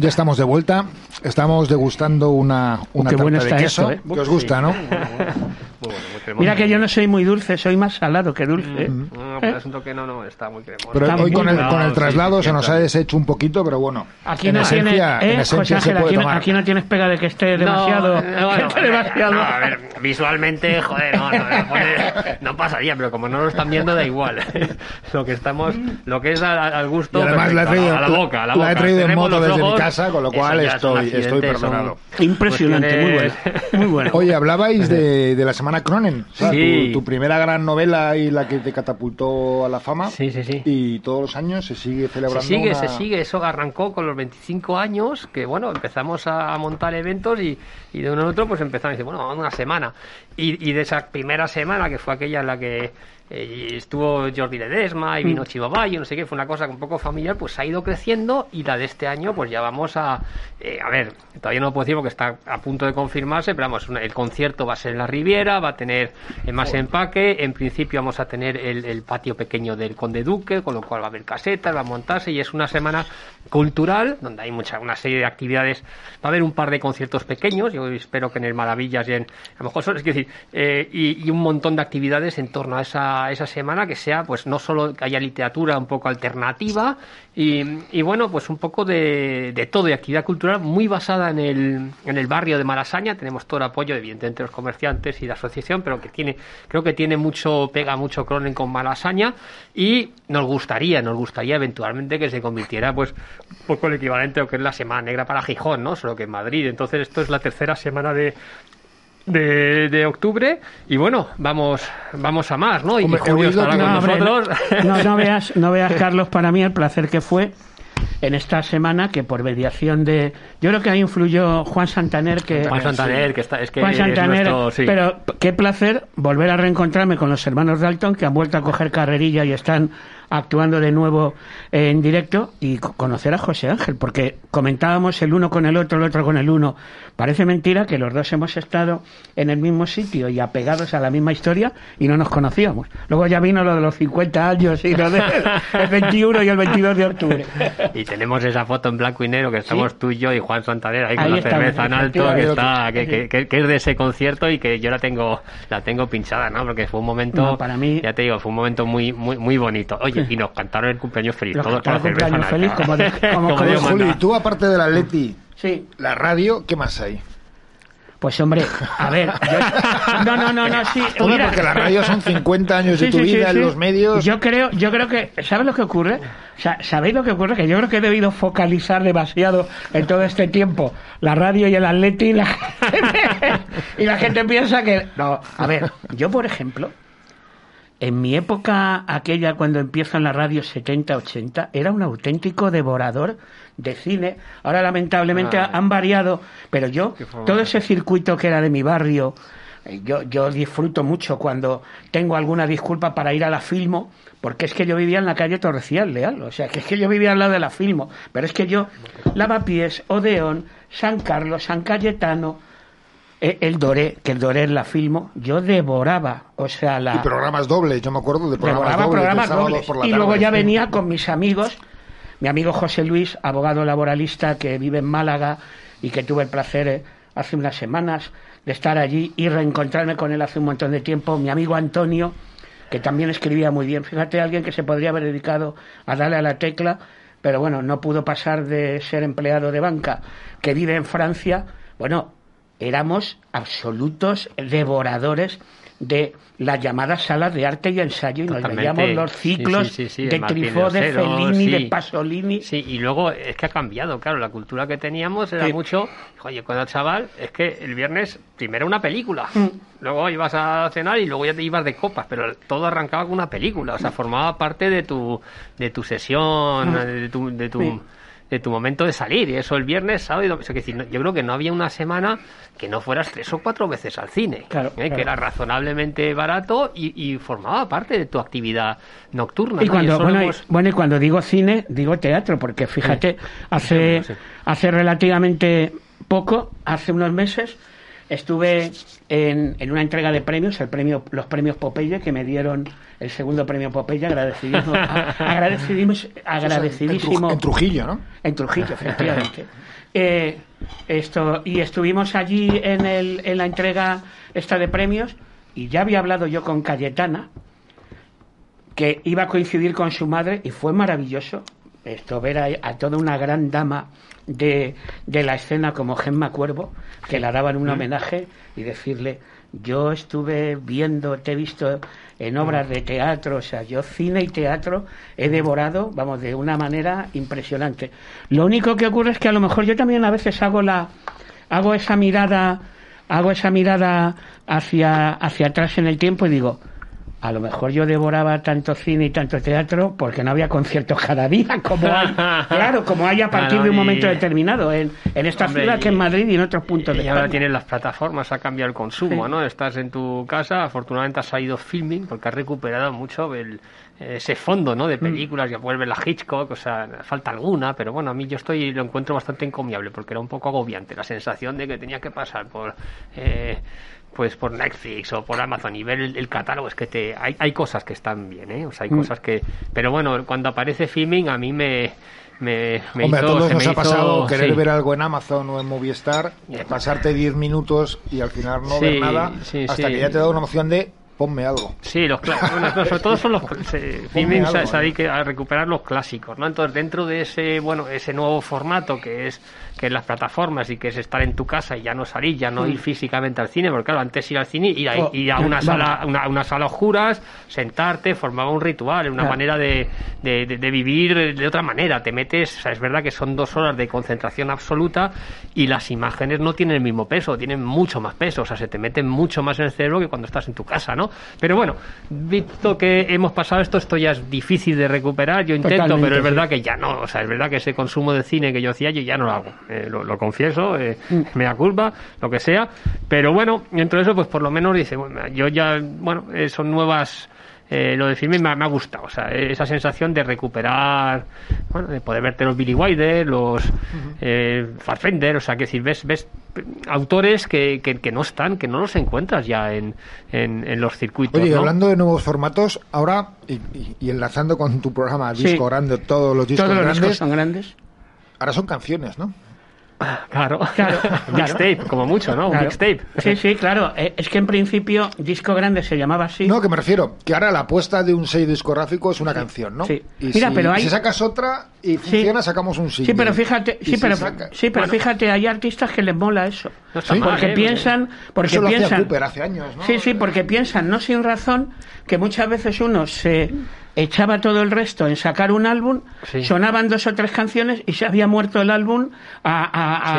Ya estamos de vuelta. Estamos degustando una, una qué tarta bueno de está queso esto, ¿eh? que os gusta, ¿no? Muy bueno, muy. Mira que yo no soy muy dulce, soy más salado que dulce. ¿eh? Ah, pero es un toque no, no, está muy cremoso. Pero Está hoy muy con el, bueno. con el traslado sí, se nos ha deshecho un poquito, pero bueno. Aquí en no, esencia, tiene, en ¿eh? esencia José se puede aquí, no- tomar. aquí no tienes pega de que esté demasiado. No, no, que esté demasiado. no, a ver, visualmente, joder, no, no, no, pone- no pasaría, pero como no lo están viendo, da igual. lo que estamos, lo que es al, al gusto, Y además la he traído, a la boca, a la la he boca. traído en moto desde mi casa, con lo cual estoy, estoy perdonado. Impresionante, muy bueno. Muy bueno. Oye, hablabais de, de la semana Cronen, tu primera gran novela y la que te catapultó a la fama. Sí, sí, sí. Y todos los años se sigue celebrando. Se sigue, una- se sigue. Eso arrancó con los 25 años, que bueno, empezamos a montar eventos y, y de uno en otro pues empezamos a decir, bueno, una semana. Y, y de esa primera semana, que fue aquella en la que eh, estuvo Jordi Ledesma y vino Chivo Bayo, no sé qué, fue una cosa un poco familiar, pues ha ido creciendo y la de este año pues ya vamos a... eh, a ver, todavía no lo puedo decir porque está a punto de confirmarse, pero vamos, el concierto va a ser en la Riviera, va a tener eh, más empaque, en principio vamos a tener el, el patio pequeño del Conde Duque, con lo cual va a haber casetas, va a montarse y es una semana cultural donde hay mucha una serie de actividades, va a haber un par de conciertos pequeños, yo espero que en el Maravillas y en, a lo mejor son, es decir, eh, y, y un montón de actividades en torno a esa, esa semana que sea pues no solo que haya literatura un poco alternativa y, bueno pues un poco de, de todo y actividad cultural muy basada en el, en el barrio de Malasaña. Tenemos todo el apoyo evidentemente de los comerciantes y la asociación pero que tiene creo que tiene mucho pega mucho Cronen con Malasaña y nos gustaría nos gustaría eventualmente que se convirtiera pues un poco el equivalente a lo que es la semana negra para Gijón no solo que en Madrid. Entonces esto es la tercera semana de de, de octubre y bueno vamos vamos a más no y Hombre, Julio estará con No, hombre, nosotros. no, no veas, no veas, Carlos, para mí el placer que fue en esta semana que por mediación de... Yo creo que ahí influyó Juan Santaner, que... Juan Santaner que está es que Juan es Santaner, nuestro sí. pero qué placer volver a reencontrarme con los hermanos Dalton que han vuelto a coger carrerilla y están actuando de nuevo en directo y co- conocer a José Ángel, porque comentábamos el uno con el otro, el otro con el uno. Parece mentira que los dos hemos estado en el mismo sitio y apegados a la misma historia y no nos conocíamos. Luego ya vino lo de los 50 años y lo del el 21 y el 22 de octubre. y tenemos esa foto en blanco y negro que estamos tú y yo y Juan Santander ahí con la cerveza en alto que está que, que- que- que es de ese concierto y que yo la tengo la tengo pinchada no porque fue un momento No, para mí- ya te digo fue un momento muy muy muy bonito oye y nos cantaron el cumpleaños feliz todos con en cumpleaños feliz, como de- como- como Juli, manda. tú aparte del Atleti, Sí. la radio, ¿qué más hay? Pues hombre, a ver, yo- no, no, no, no, sí, Hombre, mira. porque la radio son 50 años de tu sí, vida sí. en los medios. Yo creo, yo creo que, ¿sabes lo que ocurre? O sea, ¿sabéis lo que ocurre? Que yo creo que he debido focalizar demasiado en todo este tiempo la radio y el atleti y la y la gente piensa que... No, a ver, yo por ejemplo, en mi época aquella cuando empiezo en la radio 70-80, era un auténtico devorador de cine. Ahora lamentablemente han variado, pero yo, todo ese circuito que era de mi barrio, eh, yo, yo disfruto mucho cuando tengo alguna disculpa para ir a la Filmo, porque es que yo vivía en la calle Torrecillas Leal, o sea, que es que yo vivía al lado de la Filmo, pero es que yo, Lavapiés, Odeón, San Carlos, San Cayetano, el Doré, que el Doré la Filmo, yo devoraba, o sea, la... Y programas dobles, yo me acuerdo de programas Devoraba dobles. programas dobles. por la Y tarde, luego ya venía con mis amigos, mi amigo José Luis, abogado laboralista que vive en Málaga y que tuve el placer eh, hace unas semanas de estar allí y reencontrarme con él hace un montón de tiempo. Mi amigo Antonio, que también escribía muy bien. Fíjate, alguien que se podría haber dedicado a darle a la tecla, pero bueno, no pudo pasar de ser empleado de banca, que vive en Francia. Bueno, éramos absolutos devoradores de las llamadas salas de arte y ensayo y nos veíamos los ciclos sí, sí, sí, de Trifó, de Fellini, sí. de Pasolini. Sí, y luego es que ha cambiado, claro, la cultura que teníamos era mucho, oye, cuando chaval, es que el viernes primero una película, Mm. luego ibas a cenar y luego ya te ibas de copas, pero todo arrancaba con una película, o sea, formaba parte de tu, de tu sesión, Mm. de tu, de tu. De tu momento de salir, y eso el viernes, sábado y domingo. Sea, decir, yo creo que no había una semana que no fueras tres o cuatro veces al cine, Claro, ¿eh? claro. que era razonablemente barato y, y formaba parte de tu actividad nocturna. Y ¿no? cuando, bueno, y, hemos- bueno, y cuando digo cine, digo teatro, porque fíjate, hace, Sí. hace relativamente poco, hace unos meses, estuve en, en una entrega de premios, el premio, los premios Popeye, que me dieron el segundo premio Popeye, agradecidísimo, agradecidísimo, agradecidísimo En, Tru- en Trujillo, ¿no? en Trujillo, efectivamente. Eh, esto, y estuvimos allí en, el, en la entrega esta de premios y ya había hablado yo con Cayetana que iba a coincidir con su madre y fue maravilloso esto ver a, a toda una gran dama de, de la escena como Gemma Cuervo, que la daban un homenaje y decirle, yo estuve viendo, te he visto en obras de teatro, o sea, yo cine y teatro he devorado, vamos, de una manera impresionante. Lo único que ocurre es que a lo mejor yo también a veces hago la hago esa mirada hago esa mirada hacia hacia atrás en el tiempo y digo, a lo mejor yo devoraba tanto cine y tanto teatro porque no había conciertos cada día, como hay, claro, como hay a partir Claro, de un y- momento determinado en, en esta Hombre, ciudad que es y- Madrid y en otros puntos de Y ahora tienes las plataformas, ha cambiado el consumo, Sí. ¿no? Estás en tu casa, afortunadamente has salido filming porque has recuperado mucho el, ese fondo, ¿no? De Mm. películas, ya puedes ver la Hitchcock, o sea, falta alguna, pero bueno, a mí yo estoy lo encuentro bastante encomiable porque era un poco agobiante la sensación de que tenía que pasar por eh, pues por Netflix o por Amazon y ver el, el catálogo es que te hay, hay cosas que están bien, ¿eh? O sea, hay Mm. cosas que pero bueno, cuando aparece filming a mí me me, me Hombre, a hizo- todos se nos ha pasado querer sí. ver algo en Amazon o en Movistar, pasarte 10 minutos y al final no Sí, ver nada, sí, hasta que ya te da una opción de ponme algo. Sí, los clásicos. Sobre todo son los se, se ¿eh? dedica a recuperar los clásicos, ¿no? Entonces, dentro de ese, bueno, ese nuevo formato que es que es las plataformas y que es estar en tu casa y ya no salir, ya no ir físicamente al cine, porque claro, antes ir al cine ir a, Oh, ir a una sala, una, una sala oscuras, sentarte, formaba un ritual, una Claro. manera de, de, de- de vivir de otra manera. Te metes, o sea, es verdad que son dos horas de concentración absoluta y las imágenes no tienen el mismo peso, tienen mucho más peso, o sea, se te meten mucho más en el cerebro que cuando estás en tu casa, ¿no? Pero bueno, visto que hemos pasado esto, esto ya es difícil de recuperar, yo intento, Totalmente, pero es sí. verdad que ya no, o sea, es verdad que ese consumo de cine que yo hacía, yo ya no lo hago, Eh, lo, lo confieso, eh, me da culpa, lo que sea, pero bueno, dentro de eso, pues por lo menos dice, bueno, yo ya, bueno, eh, son nuevas eh, lo del filme me, ha- me ha gustado, o sea, esa sensación de recuperar, bueno, de poder verte los Billy Wilder, los eh, Fassbender, o sea, que decir, ves, ves autores que, que, que no están, que no los encuentras ya en, en, en los circuitos. Oye, hablando de nuevos formatos, ahora, y, y- y enlazando con tu programa Sí. Disco Grande, todos los discos Todos los grandes, discos son grandes. ahora son canciones, ¿no? Claro, Claro, mixtape, como mucho, ¿no? Un Claro. mixtape. Sí, sí, claro. Eh, Es que en principio disco grande se llamaba así. No, que me refiero, que ahora la apuesta de un sello discográfico es una canción, ¿no? sí. Y Mira, si, pero hay- si sacas otra y funciona, sacamos un single. Sí, pero fíjate, sí, si pero, saca- sí, pero Bueno. fíjate, hay artistas que les mola eso. No mal, porque ¿eh? piensan, porque Eso lo hacía piensan, Cooper hace años, ¿no? sí, sí, porque piensan, no sin razón, que muchas veces uno se echaba todo el resto en sacar un álbum, Sí. sonaban dos o tres canciones y se había muerto el álbum a-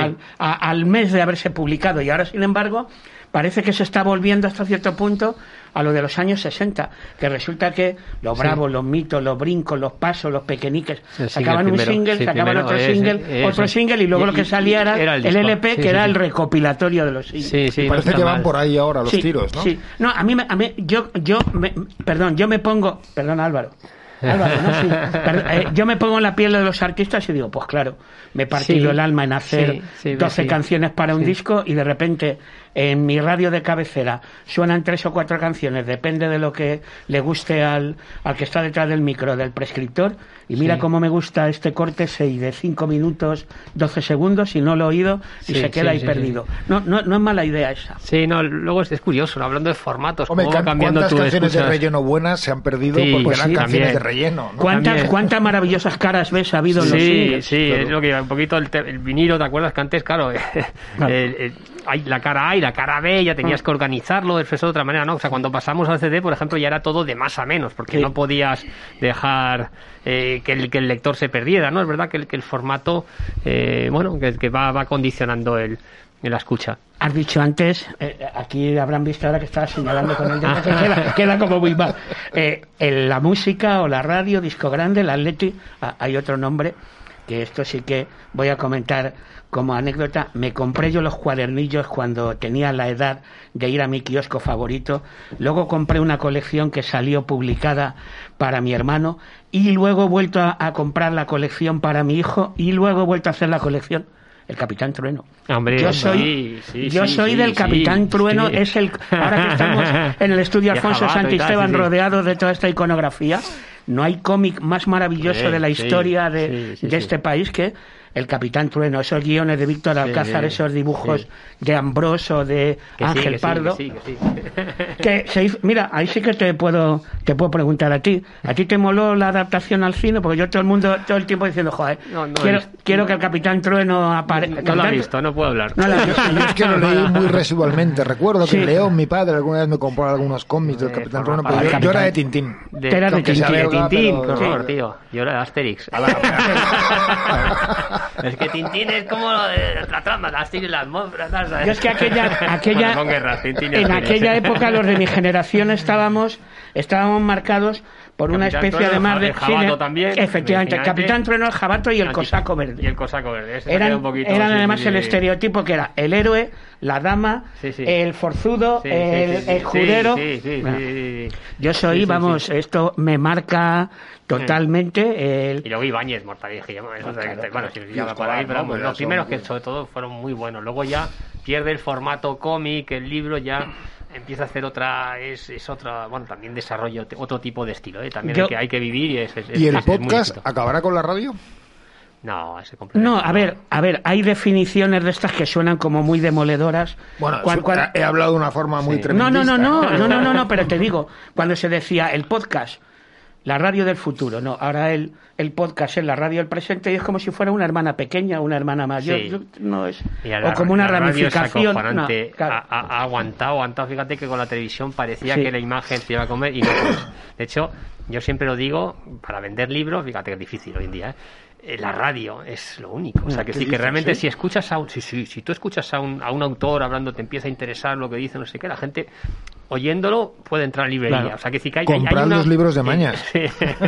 a- Sí. a- al mes de haberse publicado. Y ahora, sin embargo, parece que se está volviendo hasta cierto punto a lo de los años 60, que resulta que los bravos, los mitos, los brincos, los pasos, los pequeñiques, sacaban un single, sí, sacaban otro single, otro single y luego Y- lo que salía era, era el. LP, Sí, que sí, era sí. el recopilatorio de los singles. Sí, sí, no Parece que van mal. por ahí ahora los Sí, tiros, ¿no? Sí, no, a mí, a mí yo, yo, me- perdón, yo me pongo, perdón Álvaro, Álvaro, ¿no? Sí. Eh, yo me pongo en la piel de los artistas y digo, pues claro, me he partido Sí, el alma en hacer sí, sí, 12 sí. canciones para un Sí. disco y de repente en mi radio de cabecera suenan tres o cuatro canciones, depende de lo que le guste al, al que está detrás del micro, del prescriptor, y mira Sí. cómo me gusta este corte 6 de 5 minutos 12 segundos y no lo he oído y Sí, se queda sí, ahí sí, perdido. No, no, no es mala idea esa. Sí, no, luego es, es curioso, ¿no? hablando de formatos, Hombre, cómo va cambiando ¿cuántas tu canciones de relleno buenas se han perdido Sí, porque pues eran sí, canciones también. de relleno? ¿no? ¿Cuántas. ¿Cuántas maravillosas caras ves ha habido en los Sí, singles? sí, claro. es lo que un poquito el, te- el vinilo, ¿te acuerdas que antes, claro, Claro. el- el- hay la cara A y la cara B, ya tenías que organizarlo, expresarlo de otra manera, ¿no? O sea, cuando pasamos al CD, por ejemplo, ya era todo de más a menos, porque Sí. no podías dejar eh, que, el, que el lector se perdiera, ¿no? Es verdad que el, que el formato, eh, bueno, que, que va, va condicionando el, la escucha. Has dicho antes, eh, aquí habrán visto ahora que estaba señalando con el dedo, que queda, queda como muy mal. Eh, en la música o la radio, disco grande, el Atleti, ah, hay otro nombre, que esto sí que voy a comentar como anécdota. Me compré yo los cuadernillos cuando tenía la edad de ir a mi kiosco favorito. Luego compré una colección que salió publicada para mi hermano y luego he vuelto a, a comprar la colección para mi hijo y luego he vuelto a hacer la colección. El Capitán Trueno. Hombre, yo soy, sí, yo sí, soy sí, del Capitán Trueno, es el ahora que estamos en el estudio Alfonso Santisteban rodeados de toda esta iconografía. No hay cómic más maravilloso de la historia de, este país que El Capitán Trueno, esos guiones de Víctor Alcázar, sí, esos dibujos sí. de Ambroso, de Que sí, Ángel que Pardo. que sí, que sí. que se hizo- mira, ahí sí que te puedo te puedo preguntar a ti. ¿A ti te moló la adaptación al cine? Porque yo todo el mundo todo el tiempo diciendo, joder, No, no quiero, visto. quiero que el Capitán Trueno aparezca. No lo he visto, no puedo hablar. No la visto. Yo es que lo leí muy residualmente. Recuerdo que Sí. León, mi padre, alguna vez me compró algunos cómics del Eh, Capitán Trueno, pero yo, yo era de. Tintín. De, Te era de Tintín. belga, Tintín, horror, tío. Yo era de Asterix. A la- es que Tintín es como de la trama, las tigres, las monstras, tal, ¿sabes? Yo es que aquella, aquella en aquella época los de mi generación estábamos estábamos marcados por una especie Trueno, además de el Jabato también, efectivamente el. Capitán Trueno el Jabato y el Aquí- Cosaco Verde Y el cosaco verde. ese se eran, un poquito, eran sí, además sí, el sí. estereotipo que era el héroe, la dama, Sí, sí. el forzudo, el, sí, sí, el judero. sí, sí, sí, Bueno, sí, sí. Yo soy, Sí, sí, vamos, sí. esto me marca totalmente el, Y luego Ibáñez, te- bueno, si Tío, llama por ahí, Escobar, pero los primeros que sobre todo fueron muy buenos. Luego ya pierde el formato cómic, el libro ya empieza a hacer otra, es, es otra, bueno, también desarrollo otro tipo de estilo, ¿eh? también Yo... que, hay que vivir y es... es ¿Y el podcast acabará con la radio? No, ese No, a ver, a ver, hay definiciones de estas que suenan como muy demoledoras. Bueno, he hablado de una forma muy tremenda. No, no, no, no, no, no, no, no, pero te digo, cuando se decía el podcast la radio del futuro, no, ahora el, el podcast es la radio del presente y es como si fuera una hermana pequeña, una hermana mayor, Sí. no es, la- o como una la radio ramificación. no, claro. ha, aguantado, aguantado. Fíjate que con la televisión parecía Sí. que la imagen te iba a comer y no puedes. De hecho, yo siempre lo digo, para vender libros, fíjate que es difícil hoy en día, ¿eh? Eh, la radio es lo único. O sea, que ¿Qué sí, que realmente sí? si escuchas a un, sí, sí, si tú escuchas a un, a un autor hablando, te empieza a interesar lo que dice, no sé qué, la gente oyéndolo puede entrar en librería. Claro. O sea, que sí que hay, hay- hay una- los libros de mañas. Sí.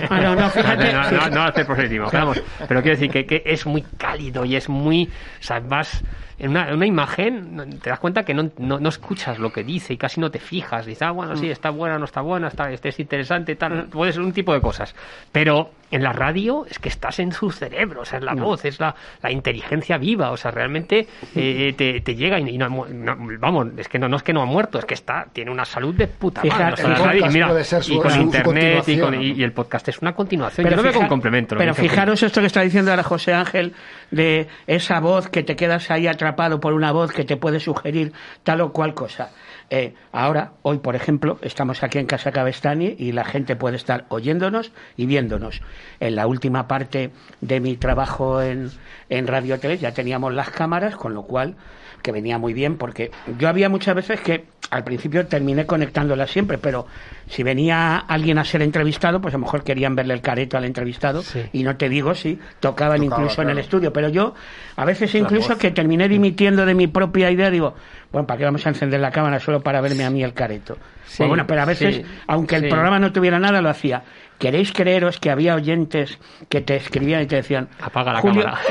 Ah, no, no, fíjate, no, no, fíjate. no hace proselitismo, vamos. Pero quiero decir que, que es muy cálido y es muy. O sea, vas. En una, una imagen, no- te das cuenta que no, no, no escuchas lo que dice y casi no te fijas. Dices, ah, bueno, sí, está buena, no está buena, está, este es interesante, tal. Puede ser un tipo de cosas. Pero en la radio es que estás en su cerebro, o sea, es la voz, es la, la inteligencia viva, o sea, realmente eh, te, te llega y, y no, no- vamos, es que no, no es que no ha muerto, es que está, tiene una salud de puta madre. O sea, la radio- mira, su- y con su- su internet y, con- y- ¿no? y el podcast es una continuación. Yo lo veo con complemento. pero fijaros esto que está diciendo ahora José Ángel, de esa voz que te quedas ahí atrapado por una voz que te puede sugerir tal o cual cosa. Eh, ahora, hoy, por ejemplo, estamos aquí en Casa Cabestani y la gente puede estar oyéndonos y viéndonos. En la última parte de mi trabajo en, en Radio 3 ya teníamos las cámaras, con lo cual que venía muy bien porque yo había muchas veces que al principio terminé conectándolas siempre, pero si venía alguien a ser entrevistado, pues a lo mejor querían verle el careto al entrevistado Sí. y no te digo si tocaban Tocaba, incluso en el estudio, pero yo a veces incluso voz. que terminé dimitiendo de mi propia idea, digo, bueno, ¿para qué vamos a encender la cámara solo para verme a mí el careto? Sí, Pues bueno, pero a veces, aunque el programa no tuviera nada, lo hacía. ¿Queréis creeros que había oyentes que te escribían y te decían... Apaga la Julio, cámara.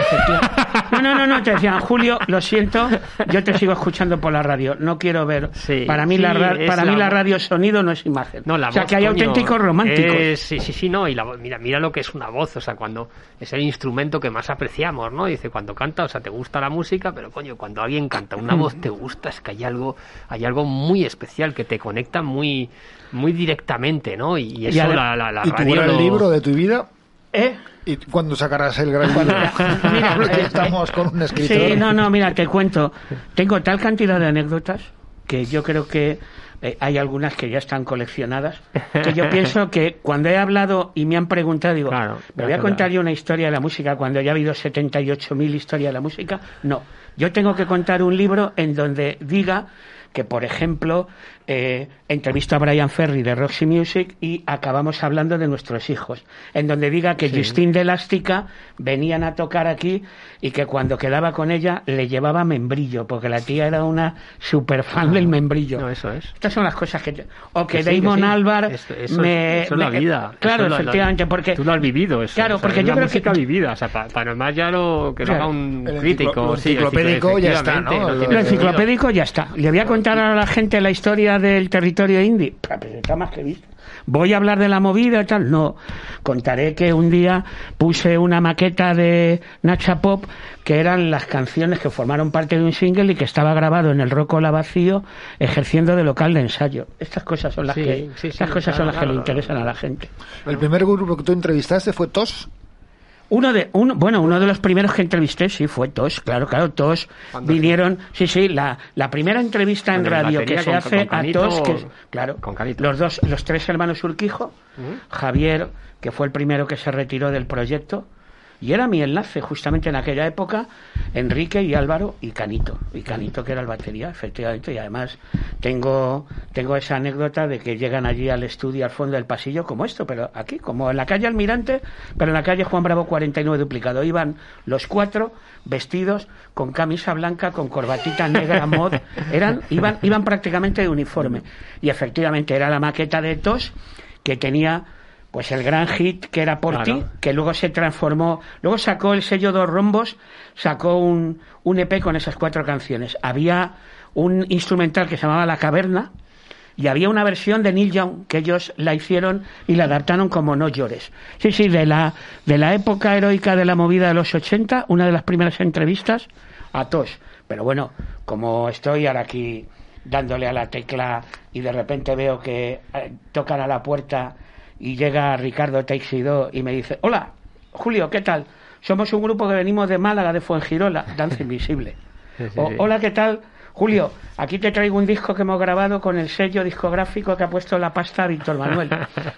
No, no, no, no, te decían, Julio, lo siento, yo te sigo escuchando por la radio, no quiero ver. Sí, para mí, sí, la, para mí la la radio sonido, no es imagen. No, la o sea, voz, que hay coño, auténticos románticos. sí, sí, sí, no. Y la, voz- mira, mira lo que es una voz, o sea, cuando es el instrumento que más apreciamos, ¿no? Dice, cuando canta, o sea, te gusta la música, pero coño, cuando alguien canta una voz te gusta, es que hay algo, hay algo muy especial que te conecta muy, muy directamente, ¿no? Y, y eso ade- la, la, la ¿Y radio gran lo- libro de tu vida? ¿Eh? ¿Y cuándo sacarás el gran libro? Mira, eh, estamos con un escritor. Sí, no, no, mira, te cuento. Tengo tal cantidad de anécdotas que yo creo que eh, hay algunas que ya están coleccionadas. Que yo pienso que cuando he hablado y me han preguntado, digo, Claro, ¿me voy a contar yo una historia de la música cuando ya ha habido 78.000 historias de la música? No. Yo tengo que contar un libro en donde diga que, por ejemplo, eh, entrevisto a Brian Ferry de Roxy Music y acabamos hablando de nuestros hijos, en donde diga que Justin de Elástica venían a tocar aquí y que cuando quedaba con ella le llevaba membrillo, porque la tía era una super fan del membrillo. No, eso es. Estas son las cosas que... O que, Que sí, que Damon sí. Eso, me... es, eso es la me- vida. Claro, Eso efectivamente, porque... Tú lo has vivido eso. Claro, o sea, porque es yo la creo que- música vivida. O sea, para más ya lo que lo haga un El crítico. enciclo- lo sí, el enciclopédico ya está, ¿no? no Lo enciclopédico ya está. Le voy a contar a la gente la historia del territorio indie. Pues está más que visto. Voy a hablar de la movida y tal. No. Contaré que un día puse una maqueta de Nacha Pop que eran las canciones que formaron parte de un single y que estaba grabado en el Rocola vacío ejerciendo de local de ensayo. Estas cosas son las Sí, que, sí, sí, estas cosas claro, son las que claro, le claro. interesan a la gente. El primer grupo que tú entrevistaste fue TOS. Uno de, uno, bueno, uno de los primeros que entrevisté, sí, fue Tos, claro, claro, Tos ¿Cuándo vinieron, sí, sí, la, la primera entrevista en radio que se con- hace con Canito, a Tos, que claro, con los dos, los tres hermanos Urquijo, Javier, que fue el primero que se retiró del proyecto, y era mi enlace justamente en aquella época, Enrique y Álvaro y Canito, y Canito que era el batería, efectivamente, y además tengo, tengo esa anécdota de que llegan allí al estudio al fondo del pasillo como esto, pero aquí, como en la calle Almirante, pero en la calle Juan Bravo 49 duplicado, iban los cuatro vestidos con camisa blanca, con corbatita negra mod, eran, iban, iban prácticamente de uniforme, y efectivamente era la maqueta de Tos que tenía pues el gran hit que era por Claro. ti, que luego se transformó, luego sacó el sello Dos Rombos, sacó un, un EP con esas cuatro canciones. Había un instrumental que se llamaba La Caverna y había una versión de Neil Young que ellos la hicieron y la adaptaron como No llores. Sí, sí, de la, de la época heroica de la movida de los 80, una de las primeras entrevistas a Tosh. Pero bueno, como estoy ahora aquí dándole a la tecla y de repente veo que eh, tocan a la puerta y llega Ricardo Teixidó y me dice, hola, Julio, ¿qué tal? Somos un grupo que venimos de Málaga, de Fuengirola, Danza Invisible. Sí, sí, O, hola, ¿qué tal? Julio, aquí te traigo un disco que hemos grabado con el sello discográfico que ha puesto la pasta Víctor Manuel,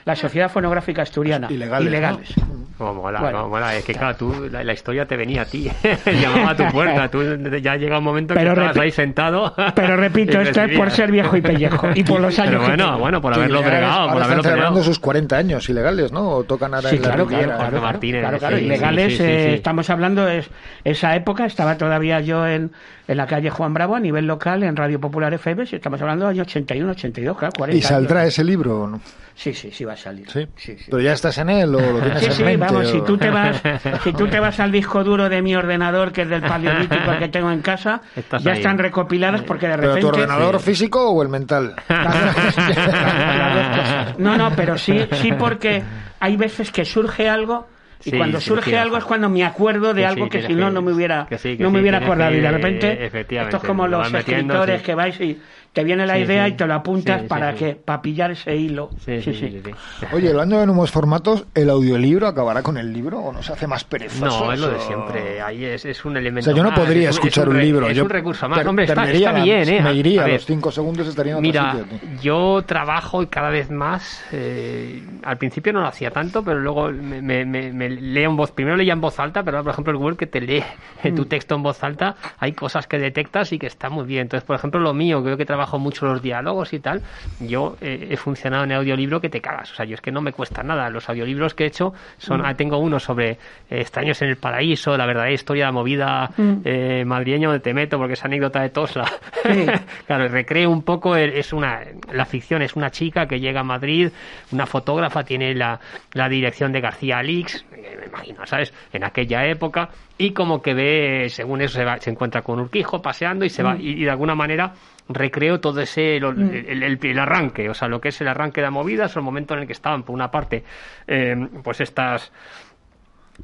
la Sociedad Fonográfica Asturiana. Ilegales, Ilegales. Oh, mola, Bueno, no, mola. Es que claro, tú, la, la historia te venía a ti, llamaba a tu puerta. Tú ya llega un momento que Pero estabas ahí sentado. Pero repito, esto es por ser viejo y pellejo y por los años Pero que bueno, tengo. bueno, por Que haberlo bregado, por haberlo celebrando sus 40 años ilegales, ¿no? O tocan ahora Sí, en la claro, Riviera. claro, Jorge claro, Martínez, claro, claro. sí, sí, Ilegales, sí, sí, eh, sí. estamos hablando de esa época, estaba todavía yo en, en la calle Juan Bravo a nivel local en Radio Popular FM, si estamos hablando del año 81, 82, claro, 40 ¿Y saldrá años. ese libro o no? Sí, sí, sí va a salir. ¿Sí? sí, sí. ¿Pero ya estás en él o lo tienes Sí, en sí, mente? vamos, si tú te vas, si tú te vas al disco duro de mi ordenador, que es del paleolítico que tengo en casa, Estás ya ahí. están recopiladas porque de ¿Pero repente... tu ordenador físico o el mental? No, no, pero sí, sí porque hay veces que surge algo y Sí, cuando surge sí, algo es cuando me acuerdo de Que algo sí, que si no que- no me hubiera que no me hubiera acordado. Y de repente esto es como lo los escritores que vais y te viene la Sí, idea sí. y te lo apuntas Sí, sí, para sí. que para pillar ese hilo. Sí, sí, sí, sí. Oye, hablando de nuevos formatos, ¿el audiolibro acabará con el libro o nos hace más perezosos? No, es lo de o- siempre. Ahí es, es un O elemento. sea, yo no más, podría es es escuchar un, libro. Es yo un recurso más. Hombre, está, perdería está la- bien, ¿eh? Me iría, A a ver, los cinco segundos estaría en otro Mira, sitio. yo trabajo y cada vez más. eh, al principio no lo hacía tanto, pero luego me, me- me- me leo en voz. Primero leía en voz alta, pero ahora, por ejemplo, el Google que te lee tu Mm. texto en voz alta, hay cosas que detectas y que está muy bien. Entonces, por ejemplo, lo mío, creo que trabajo mucho los diálogos y tal. Yo eh, he funcionado en audiolibro que te cagas. O sea, yo es que no me cuesta nada. Los audiolibros que he hecho son. Mm. ah, tengo uno sobre eh, extraños en el paraíso, la verdadera historia de la movida Mm. eh, madrileña donde te meto, porque esa anécdota de Tosla. Sí. claro, recreo un poco, el- es una, la ficción es una chica que llega a Madrid, una fotógrafa, tiene la, la dirección de García Alix, me imagino, ¿sabes? En aquella época, y como que ve, según eso, se, va- se encuentra con Urquijo paseando y se va, y, y de alguna manera recreo todo ese, lo- el, el- el arranque, o sea, lo que es el arranque de la movida, es el momento en el que estaban, por una parte, eh, pues estas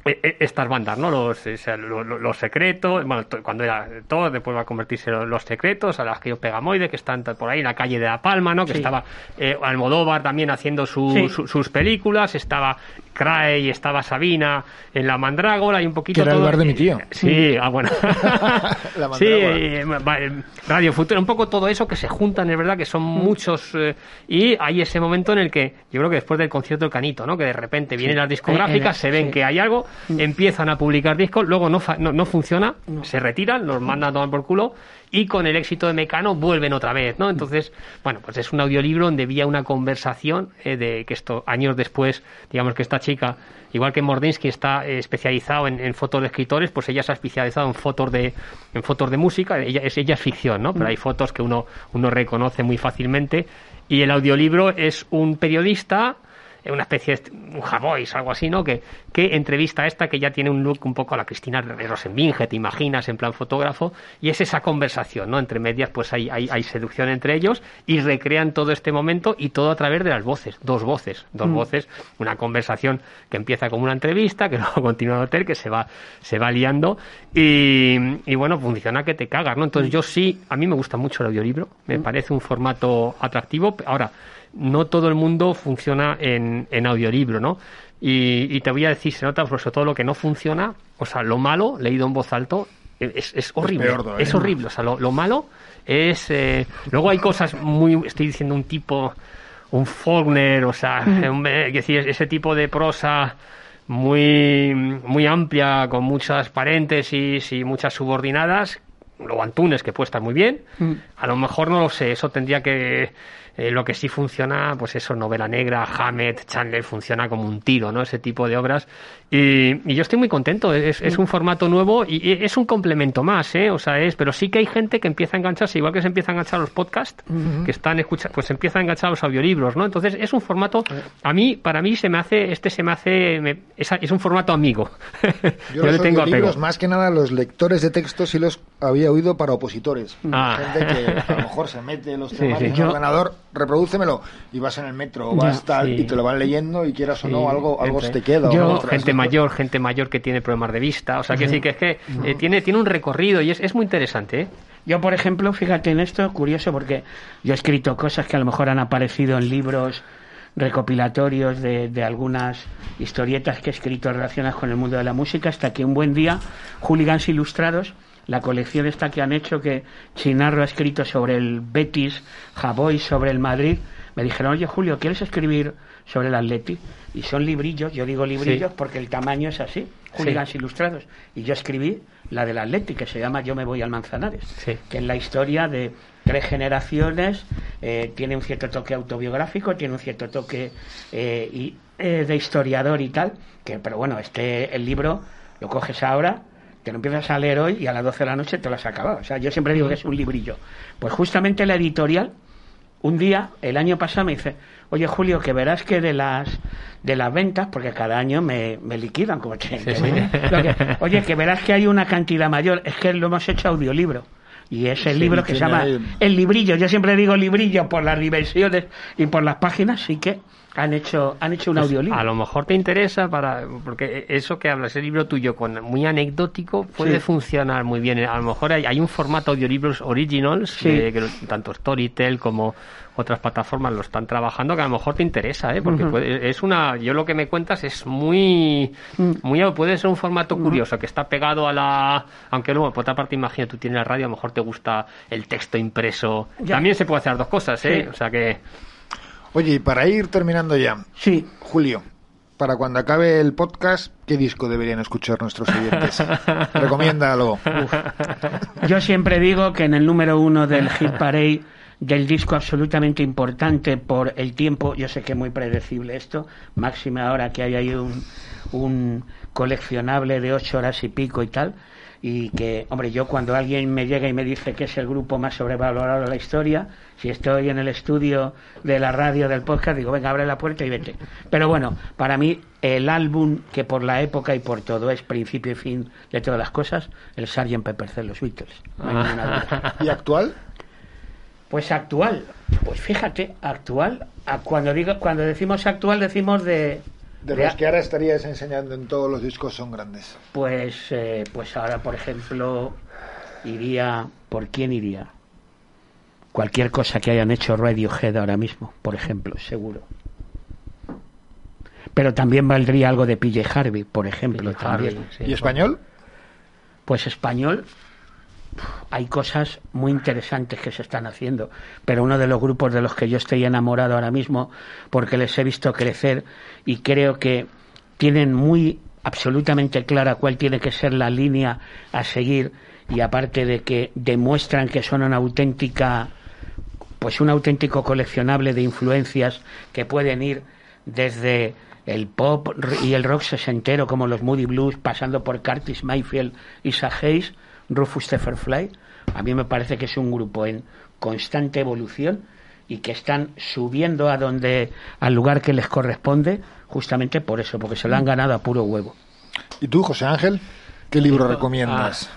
estas bandas, ¿no? Los, o sea, los secretos, bueno, cuando era todo, después va a convertirse en los secretos, a las que yo Pegamoide, que están por ahí en la calle de La Palma, ¿no? Que Sí. estaba eh, Almodóvar también haciendo su- Sí. su- sus películas, estaba Crae y estaba Sabina en La Mandrágora y un poquito Que era el todo- bar de mi tío. Sí, ah, bueno. La sí, Mandrágora. eh, eh, Radio Futuro, un poco todo eso que se juntan, es verdad que son Mm. muchos. eh, y hay ese momento en el que, yo creo que después del concierto del Canito, ¿no? Que de repente vienen las discográficas, Eh, eh, se ven sí. que hay algo, empiezan a publicar discos, luego no, fa- no, no funciona, se retiran, los mandan a tomar por culo. Y con el éxito de Mecano vuelven otra vez, ¿no? Entonces, bueno, pues es un audiolibro donde había una conversación eh, de que esto, años después, digamos que esta chica, igual que Mordinsky está eh, especializado en, en fotos de escritores, pues ella se ha especializado en fotos de, en fotos de música, ella es, ella es ficción, ¿no? Pero hay fotos que uno, uno reconoce muy fácilmente. Y el audiolibro es un periodista una especie de un Javois, algo así, ¿no? Que, que entrevista a esta que ya tiene un look un poco a la Cristina Rosenbinge, te imaginas, en plan fotógrafo, y es esa conversación, ¿no? Entre medias, pues hay, hay, hay seducción entre ellos y recrean todo este momento y todo a través de las voces, dos voces, dos voces, una conversación que empieza como una entrevista, que luego continúa en el hotel, que se va, se va liando y, y bueno, funciona que te cagas, ¿no? Entonces yo sí, a mí me gusta mucho el audiolibro, me parece un formato atractivo. Ahora, no todo el mundo funciona en, en audiolibro, ¿no? Y, y te voy a decir, se nota sobre todo lo que no funciona, o sea, lo malo, leído en voz alto, es, es horrible. peor es horrible. O sea, lo, lo malo es. eh, luego hay cosas muy. Estoy diciendo un tipo. Un Faulkner, o sea, un- es decir, ese tipo de prosa muy, muy amplia, con muchas paréntesis y muchas subordinadas. Luego Antunes, que puede estar muy bien. A lo mejor no lo sé, eso tendría que. Eh, lo que sí funciona, pues eso, novela negra, Hammett, Chandler, funciona como un tiro, ¿no? Ese tipo de obras. Y, y yo estoy muy contento, es, es un formato nuevo y, es un complemento más, ¿eh? O sea, es, pero sí que hay gente que empieza a engancharse, igual que se empieza a enganchar los podcasts, que están escuchando, pues se empieza a enganchar los audiolibros, ¿no? Entonces es un formato, a mí, para mí se me hace, este se me hace, me- es, es un formato amigo. Yo, Yo le tengo apego. más que nada los lectores de textos sí los había oído para opositores. Ah. Gente que a lo mejor se mete los Sí, temas sí. en Yo- el ordenador, reprodúcemelo, y vas en el metro, o vas tal, sí. y te lo van leyendo, y quieras o Sí, no, algo, algo se te queda. o yo- O te gente mayor, gente mayor que tiene problemas de vista. O sea, que decir que es que eh, tiene, tiene un recorrido y es, es muy interesante. ¿eh? Yo, por ejemplo, fíjate en esto, curioso, porque yo he escrito cosas que a lo mejor han aparecido en libros recopilatorios de, de algunas historietas que he escrito relacionadas con el mundo de la música, hasta que un buen día, Hooligans Ilustrados, la colección esta que han hecho, que Chinarro ha escrito sobre el Betis, Javoy sobre el Madrid, me dijeron, oye Julio, ¿quieres escribir sobre el Atleti? Y son librillos, yo digo librillos Sí. porque el tamaño es así, Hooligans Ilustrados. Y yo escribí la del Atleti, que se llama Yo me voy al Manzanares Sí. que es la historia de tres generaciones, eh, tiene un cierto toque autobiográfico, tiene un cierto toque eh, y, eh, de historiador y tal, que pero bueno, este el libro lo coges ahora, te lo empiezas a leer hoy y a las 12 de la noche te lo has acabado. O sea, yo siempre digo que es un librillo. Pues justamente la editorial un día, el año pasado, me dice, oye Julio, que verás que de las de las ventas, porque cada año me, me liquidan como che- Sí, que sí. me- lo que- oye, que verás que hay una cantidad mayor, es que lo hemos hecho audiolibro. Y es el Sí, libro que se llama El Librillo. Yo siempre digo librillo por las dimensiones y por las páginas, sí que han hecho han hecho un Pues audiolibro. a lo mejor te interesa para porque eso que hablas, el libro tuyo con muy anecdótico puede Sí. funcionar muy bien. A lo mejor hay, hay un formato audiolibros originals Sí. de- que tanto Storytel como otras plataformas lo están trabajando que a lo mejor te interesa, ¿eh? porque puede- es una yo lo que me cuentas es muy Mm. muy puede ser un formato curioso que está pegado a la aunque luego por otra parte imagina tú tienes la radio a lo mejor te gusta el texto impreso Ya. también se puede hacer dos cosas, ¿eh? Sí. o sea que Oye, y para ir terminando ya, Sí, Julio, para cuando acabe el podcast, ¿qué disco deberían escuchar nuestros oyentes? Recomiéndalo. Yo siempre digo que en el número uno del hit parade del disco absolutamente importante por el tiempo, yo sé que es muy predecible esto, máxima ahora que hay ahí un, un coleccionable de ocho horas y pico y tal, y que, hombre, yo cuando alguien me llega y me dice que es el grupo más sobrevalorado de la historia, si estoy en el estudio de la radio del podcast, digo, venga, abre la puerta y vete. Pero bueno, para mí el álbum que por la época y por todo es principio y fin de todas las cosas, el Sgt. Pepper de los Beatles. No. ¿Y actual? Pues actual, pues fíjate, actual, cuando digo, cuando decimos actual decimos de, De los que ahora estarías enseñando en todos los discos son grandes. pues eh, pues ahora por ejemplo iría, ¿por quién iría? Cualquier cosa que hayan hecho Radiohead ahora mismo, por ejemplo, seguro. Pero también valdría algo de PJ Harvey, por ejemplo, Harvey, también. sí. ¿Y español? Pues español, hay cosas muy interesantes que se están haciendo, pero uno de los grupos de los que yo estoy enamorado ahora mismo, porque les he visto crecer y creo que tienen muy absolutamente clara cuál tiene que ser la línea a seguir y aparte de que demuestran que son una auténtica pues un auténtico coleccionable de influencias que pueden ir desde el pop y el rock sesentero como los Moody Blues, pasando por Curtis Mayfield, Isa Hayes, Rufus Fly. A mí me parece que es un grupo en constante evolución y que están subiendo a donde al lugar que les corresponde justamente por eso, porque se lo han ganado a puro huevo. ¿Y tú, José Ángel? ¿Qué libro recomiendas?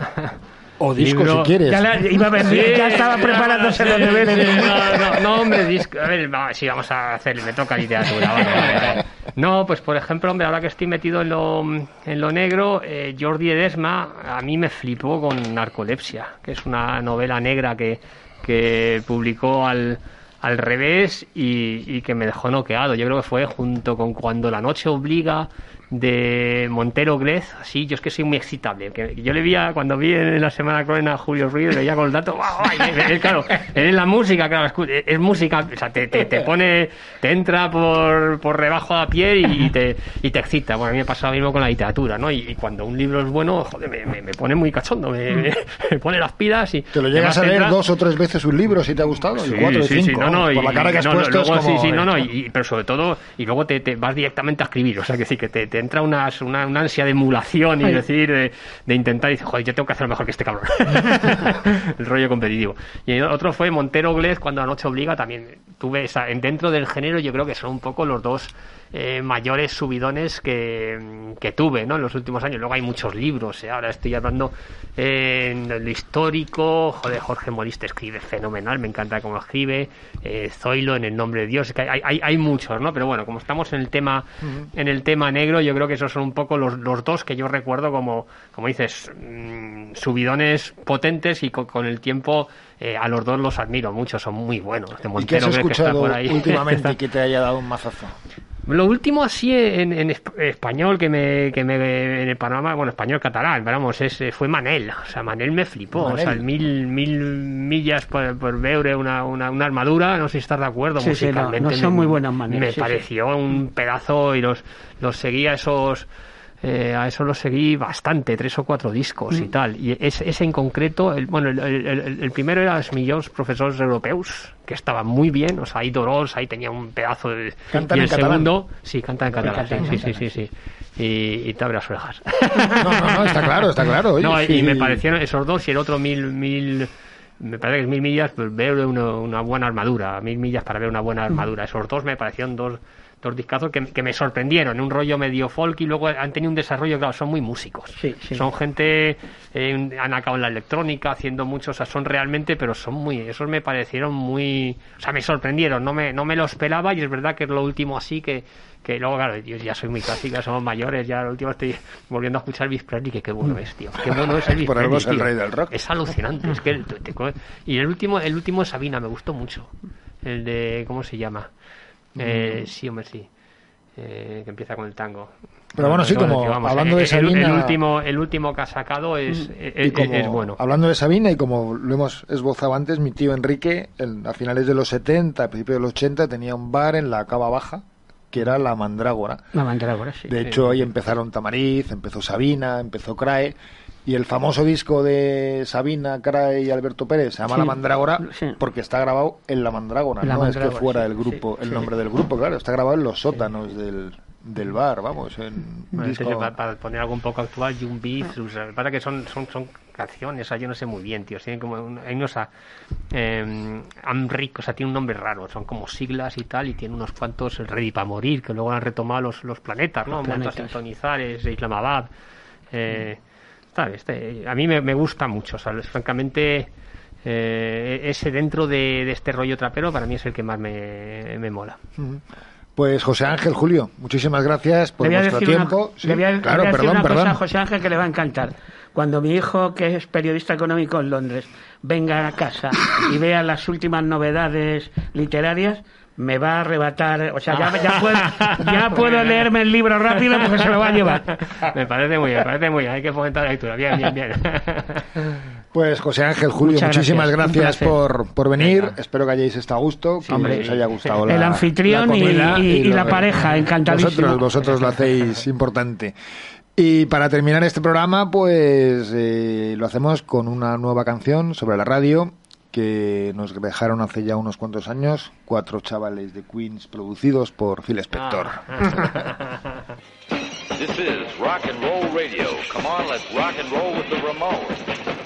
O disco Libro- si quieres. Ya, la- iba a ya estaba preparándose sí, los deberes. sí, no, no, no, hombre, disco, a ver, va, sí, vamos a hacer, me toca literatura. vale, vale, vale. No, pues por ejemplo, hombre, ahora que estoy metido en lo, en lo negro, eh, Jordi Edesma a mí me flipó con Narcolepsia, que es una novela negra que, que publicó al, al revés y, y que me dejó noqueado. Yo creo que fue junto con Cuando la noche obliga de Montero Glez, así, yo es que soy muy excitable. Que yo le vi a- cuando vi en la semana crónica a Julio Ruiz, veía con el dato, me- claro, es la música, claro, escu- es, música, o sea, te, te, te pone, te entra por, por rebajo a la piel y te, y te excita. Bueno, a mí me pasa lo mismo con la literatura, ¿no? Y, y cuando un libro es bueno, joder, me, me, me pone muy cachondo, me, me- pone las pilas y... Te lo llegas a leer dos o tres veces un libro si te ha gustado, Sí, cuatro y sí, sí, cinco. no, no, vamos, por y- la cara que has no, no, puesto es luego como... sí, sí, no, no, y, y- pero sobre todo, y luego te, te vas directamente a escribir, o sea, que sí, que te, te entra unas- una, una ansia de emulación y Ay. decir, de, de intentar, y dices, joder, yo tengo que hacerlo mejor que este cabrón. el rollo competitivo. Y otro fue Montero Glez, cuando la noche obliga, también tuve esa, en- dentro del género, yo creo que son un poco los dos eh, mayores subidones que, que tuve ¿no? en los últimos años. Luego hay muchos libros, ¿eh? ahora estoy hablando eh, en lo histórico, joder, Jorge Moriste escribe fenomenal, me encanta cómo escribe, eh, Zoilo en el nombre de Dios, es que hay, hay, hay muchos, ¿no? Pero bueno, como estamos en el tema, en el tema negro, yo creo que esos son un poco los, los dos que yo recuerdo como, como dices, mm, subidones potentes y con, con el tiempo eh, a los dos los admiro mucho, son muy buenos. De ¿Y qué has Montero, creo que está escuchado por ahí. últimamente que te haya dado un mazazo? Lo último así en, en esp- español que me, que me en el panorama, bueno, español catalán, pero vamos, es, eh, fue Manel, o sea, Manel me flipó, o sea, mil, mil millas por, por veure una, una, una armadura, no sé si estás de acuerdo, Sí, sí, no, musicalmente. no son me- muy buenos Manel, Me sí. pareció un pedazo y los, los seguía esos eh, a eso los seguí bastante, tres o cuatro discos Mm. y tal. Y ese, ese en concreto, el, bueno, el, el- el- el primero era los millones profesores europeos, que estaba muy bien, o sea, ahí Dorós, ahí tenía un pedazo de... Cantan y en el catalán. segundo, sí, canta en catalán, en sí, sí, catalán. sí, sí, sí. Y, y te abre las orejas. No, no, no, está claro, está claro. oye, No, y- sí. y me parecieron esos dos y el otro mil, mil, me parece que es mil millas, pues ver una, una buena armadura, mil millas para ver una buena armadura. Esos dos me parecieron dos, dos discazos que, que me sorprendieron, un rollo medio folk y luego han tenido un desarrollo, claro, son muy músicos. Sí, sí. Son gente, eh, han acabado en la electrónica, haciendo mucho, o sea, son realmente, pero son muy, esos me parecieron muy, o sea, me sorprendieron, no me, no me lo esperaba y es verdad que es lo último así que, que luego, claro, yo ya soy muy clásica, somos mayores, ya lo último estoy volviendo a escuchar Elvis Presley, que qué bueno es, tío, qué bueno es Elvis Por algo Presley, es el rey del rock. Es alucinante, es que el- y el último, el último Sabina me gustó mucho, el de, ¿cómo se llama? Eh, Mm. sí, hombre, sí. Eh, que empieza con el tango. Pero bueno, sí, como vamos, hablando de el- Sabina- El, último, el último que ha sacado es, Y es, como, es bueno. Hablando de Sabina, y como lo hemos esbozado antes, mi tío Enrique, en- a finales de los 70, a principios de los 80, tenía un bar en la Cava Baja, que era La Mandrágora. La mandrágora, sí. De hecho, ahí empezaron Tamariz, empezó Sabina, empezó Crae, y el famoso disco de Sabina, Crae y Alberto Pérez se llama Sí, La Mandrágora sí. porque está grabado en La Mandrágora, La no es que fuera sí, el grupo, sí, el sí. nombre del grupo, claro, está grabado en los sótanos del, del bar, vamos, en un Bueno, disco... para, para poner algo un poco actual, Jung Beat, o sea, para que son, son, son canciones, o sea, yo no sé muy bien, tío. Tienen como un- hay unos a, eh, Amric, o sea, tiene un nombre raro, son como siglas y tal, y tiene unos cuantos Ready para morir, que luego han retomado los, los planetas, ¿no? Los planetas. sintonizar, es Islamabad. Eh, este, a mí me, me gusta mucho, o sea, es- francamente. eh, ese dentro de, de este rollo trapero para mí es el que más me, me mola. Pues José Ángel, Julio, muchísimas gracias por decir tiempo. Una, Sí, le voy a, le claro, voy a decir una perdón. cosa a José Ángel que le va a encantar. Cuando mi hijo, que es periodista económico en Londres, venga a casa y vea las últimas novedades literarias, me va a arrebatar. O sea, ya, ya puedo, ya puedo leerme el libro rápido porque se lo va a llevar. me parece muy bien, me parece muy bien. Hay que fomentar la lectura. Bien, bien, bien. Pues José Ángel, Julio, Muchas muchísimas gracias, por, por venir. Venga. Espero que hayáis estado a gusto, que hombre. os haya gustado la El anfitrión la y- comida y- y lo- la pareja, encantadísimo. Vosotros, vosotros lo hacéis importante. Y para terminar este programa, pues eh, lo hacemos con una nueva canción sobre la radio que nos dejaron hace ya unos cuantos años, cuatro chavales de Queens producidos por Phil Spector. This is Rock and Roll Radio. Come on, let's rock and roll with the Ramones.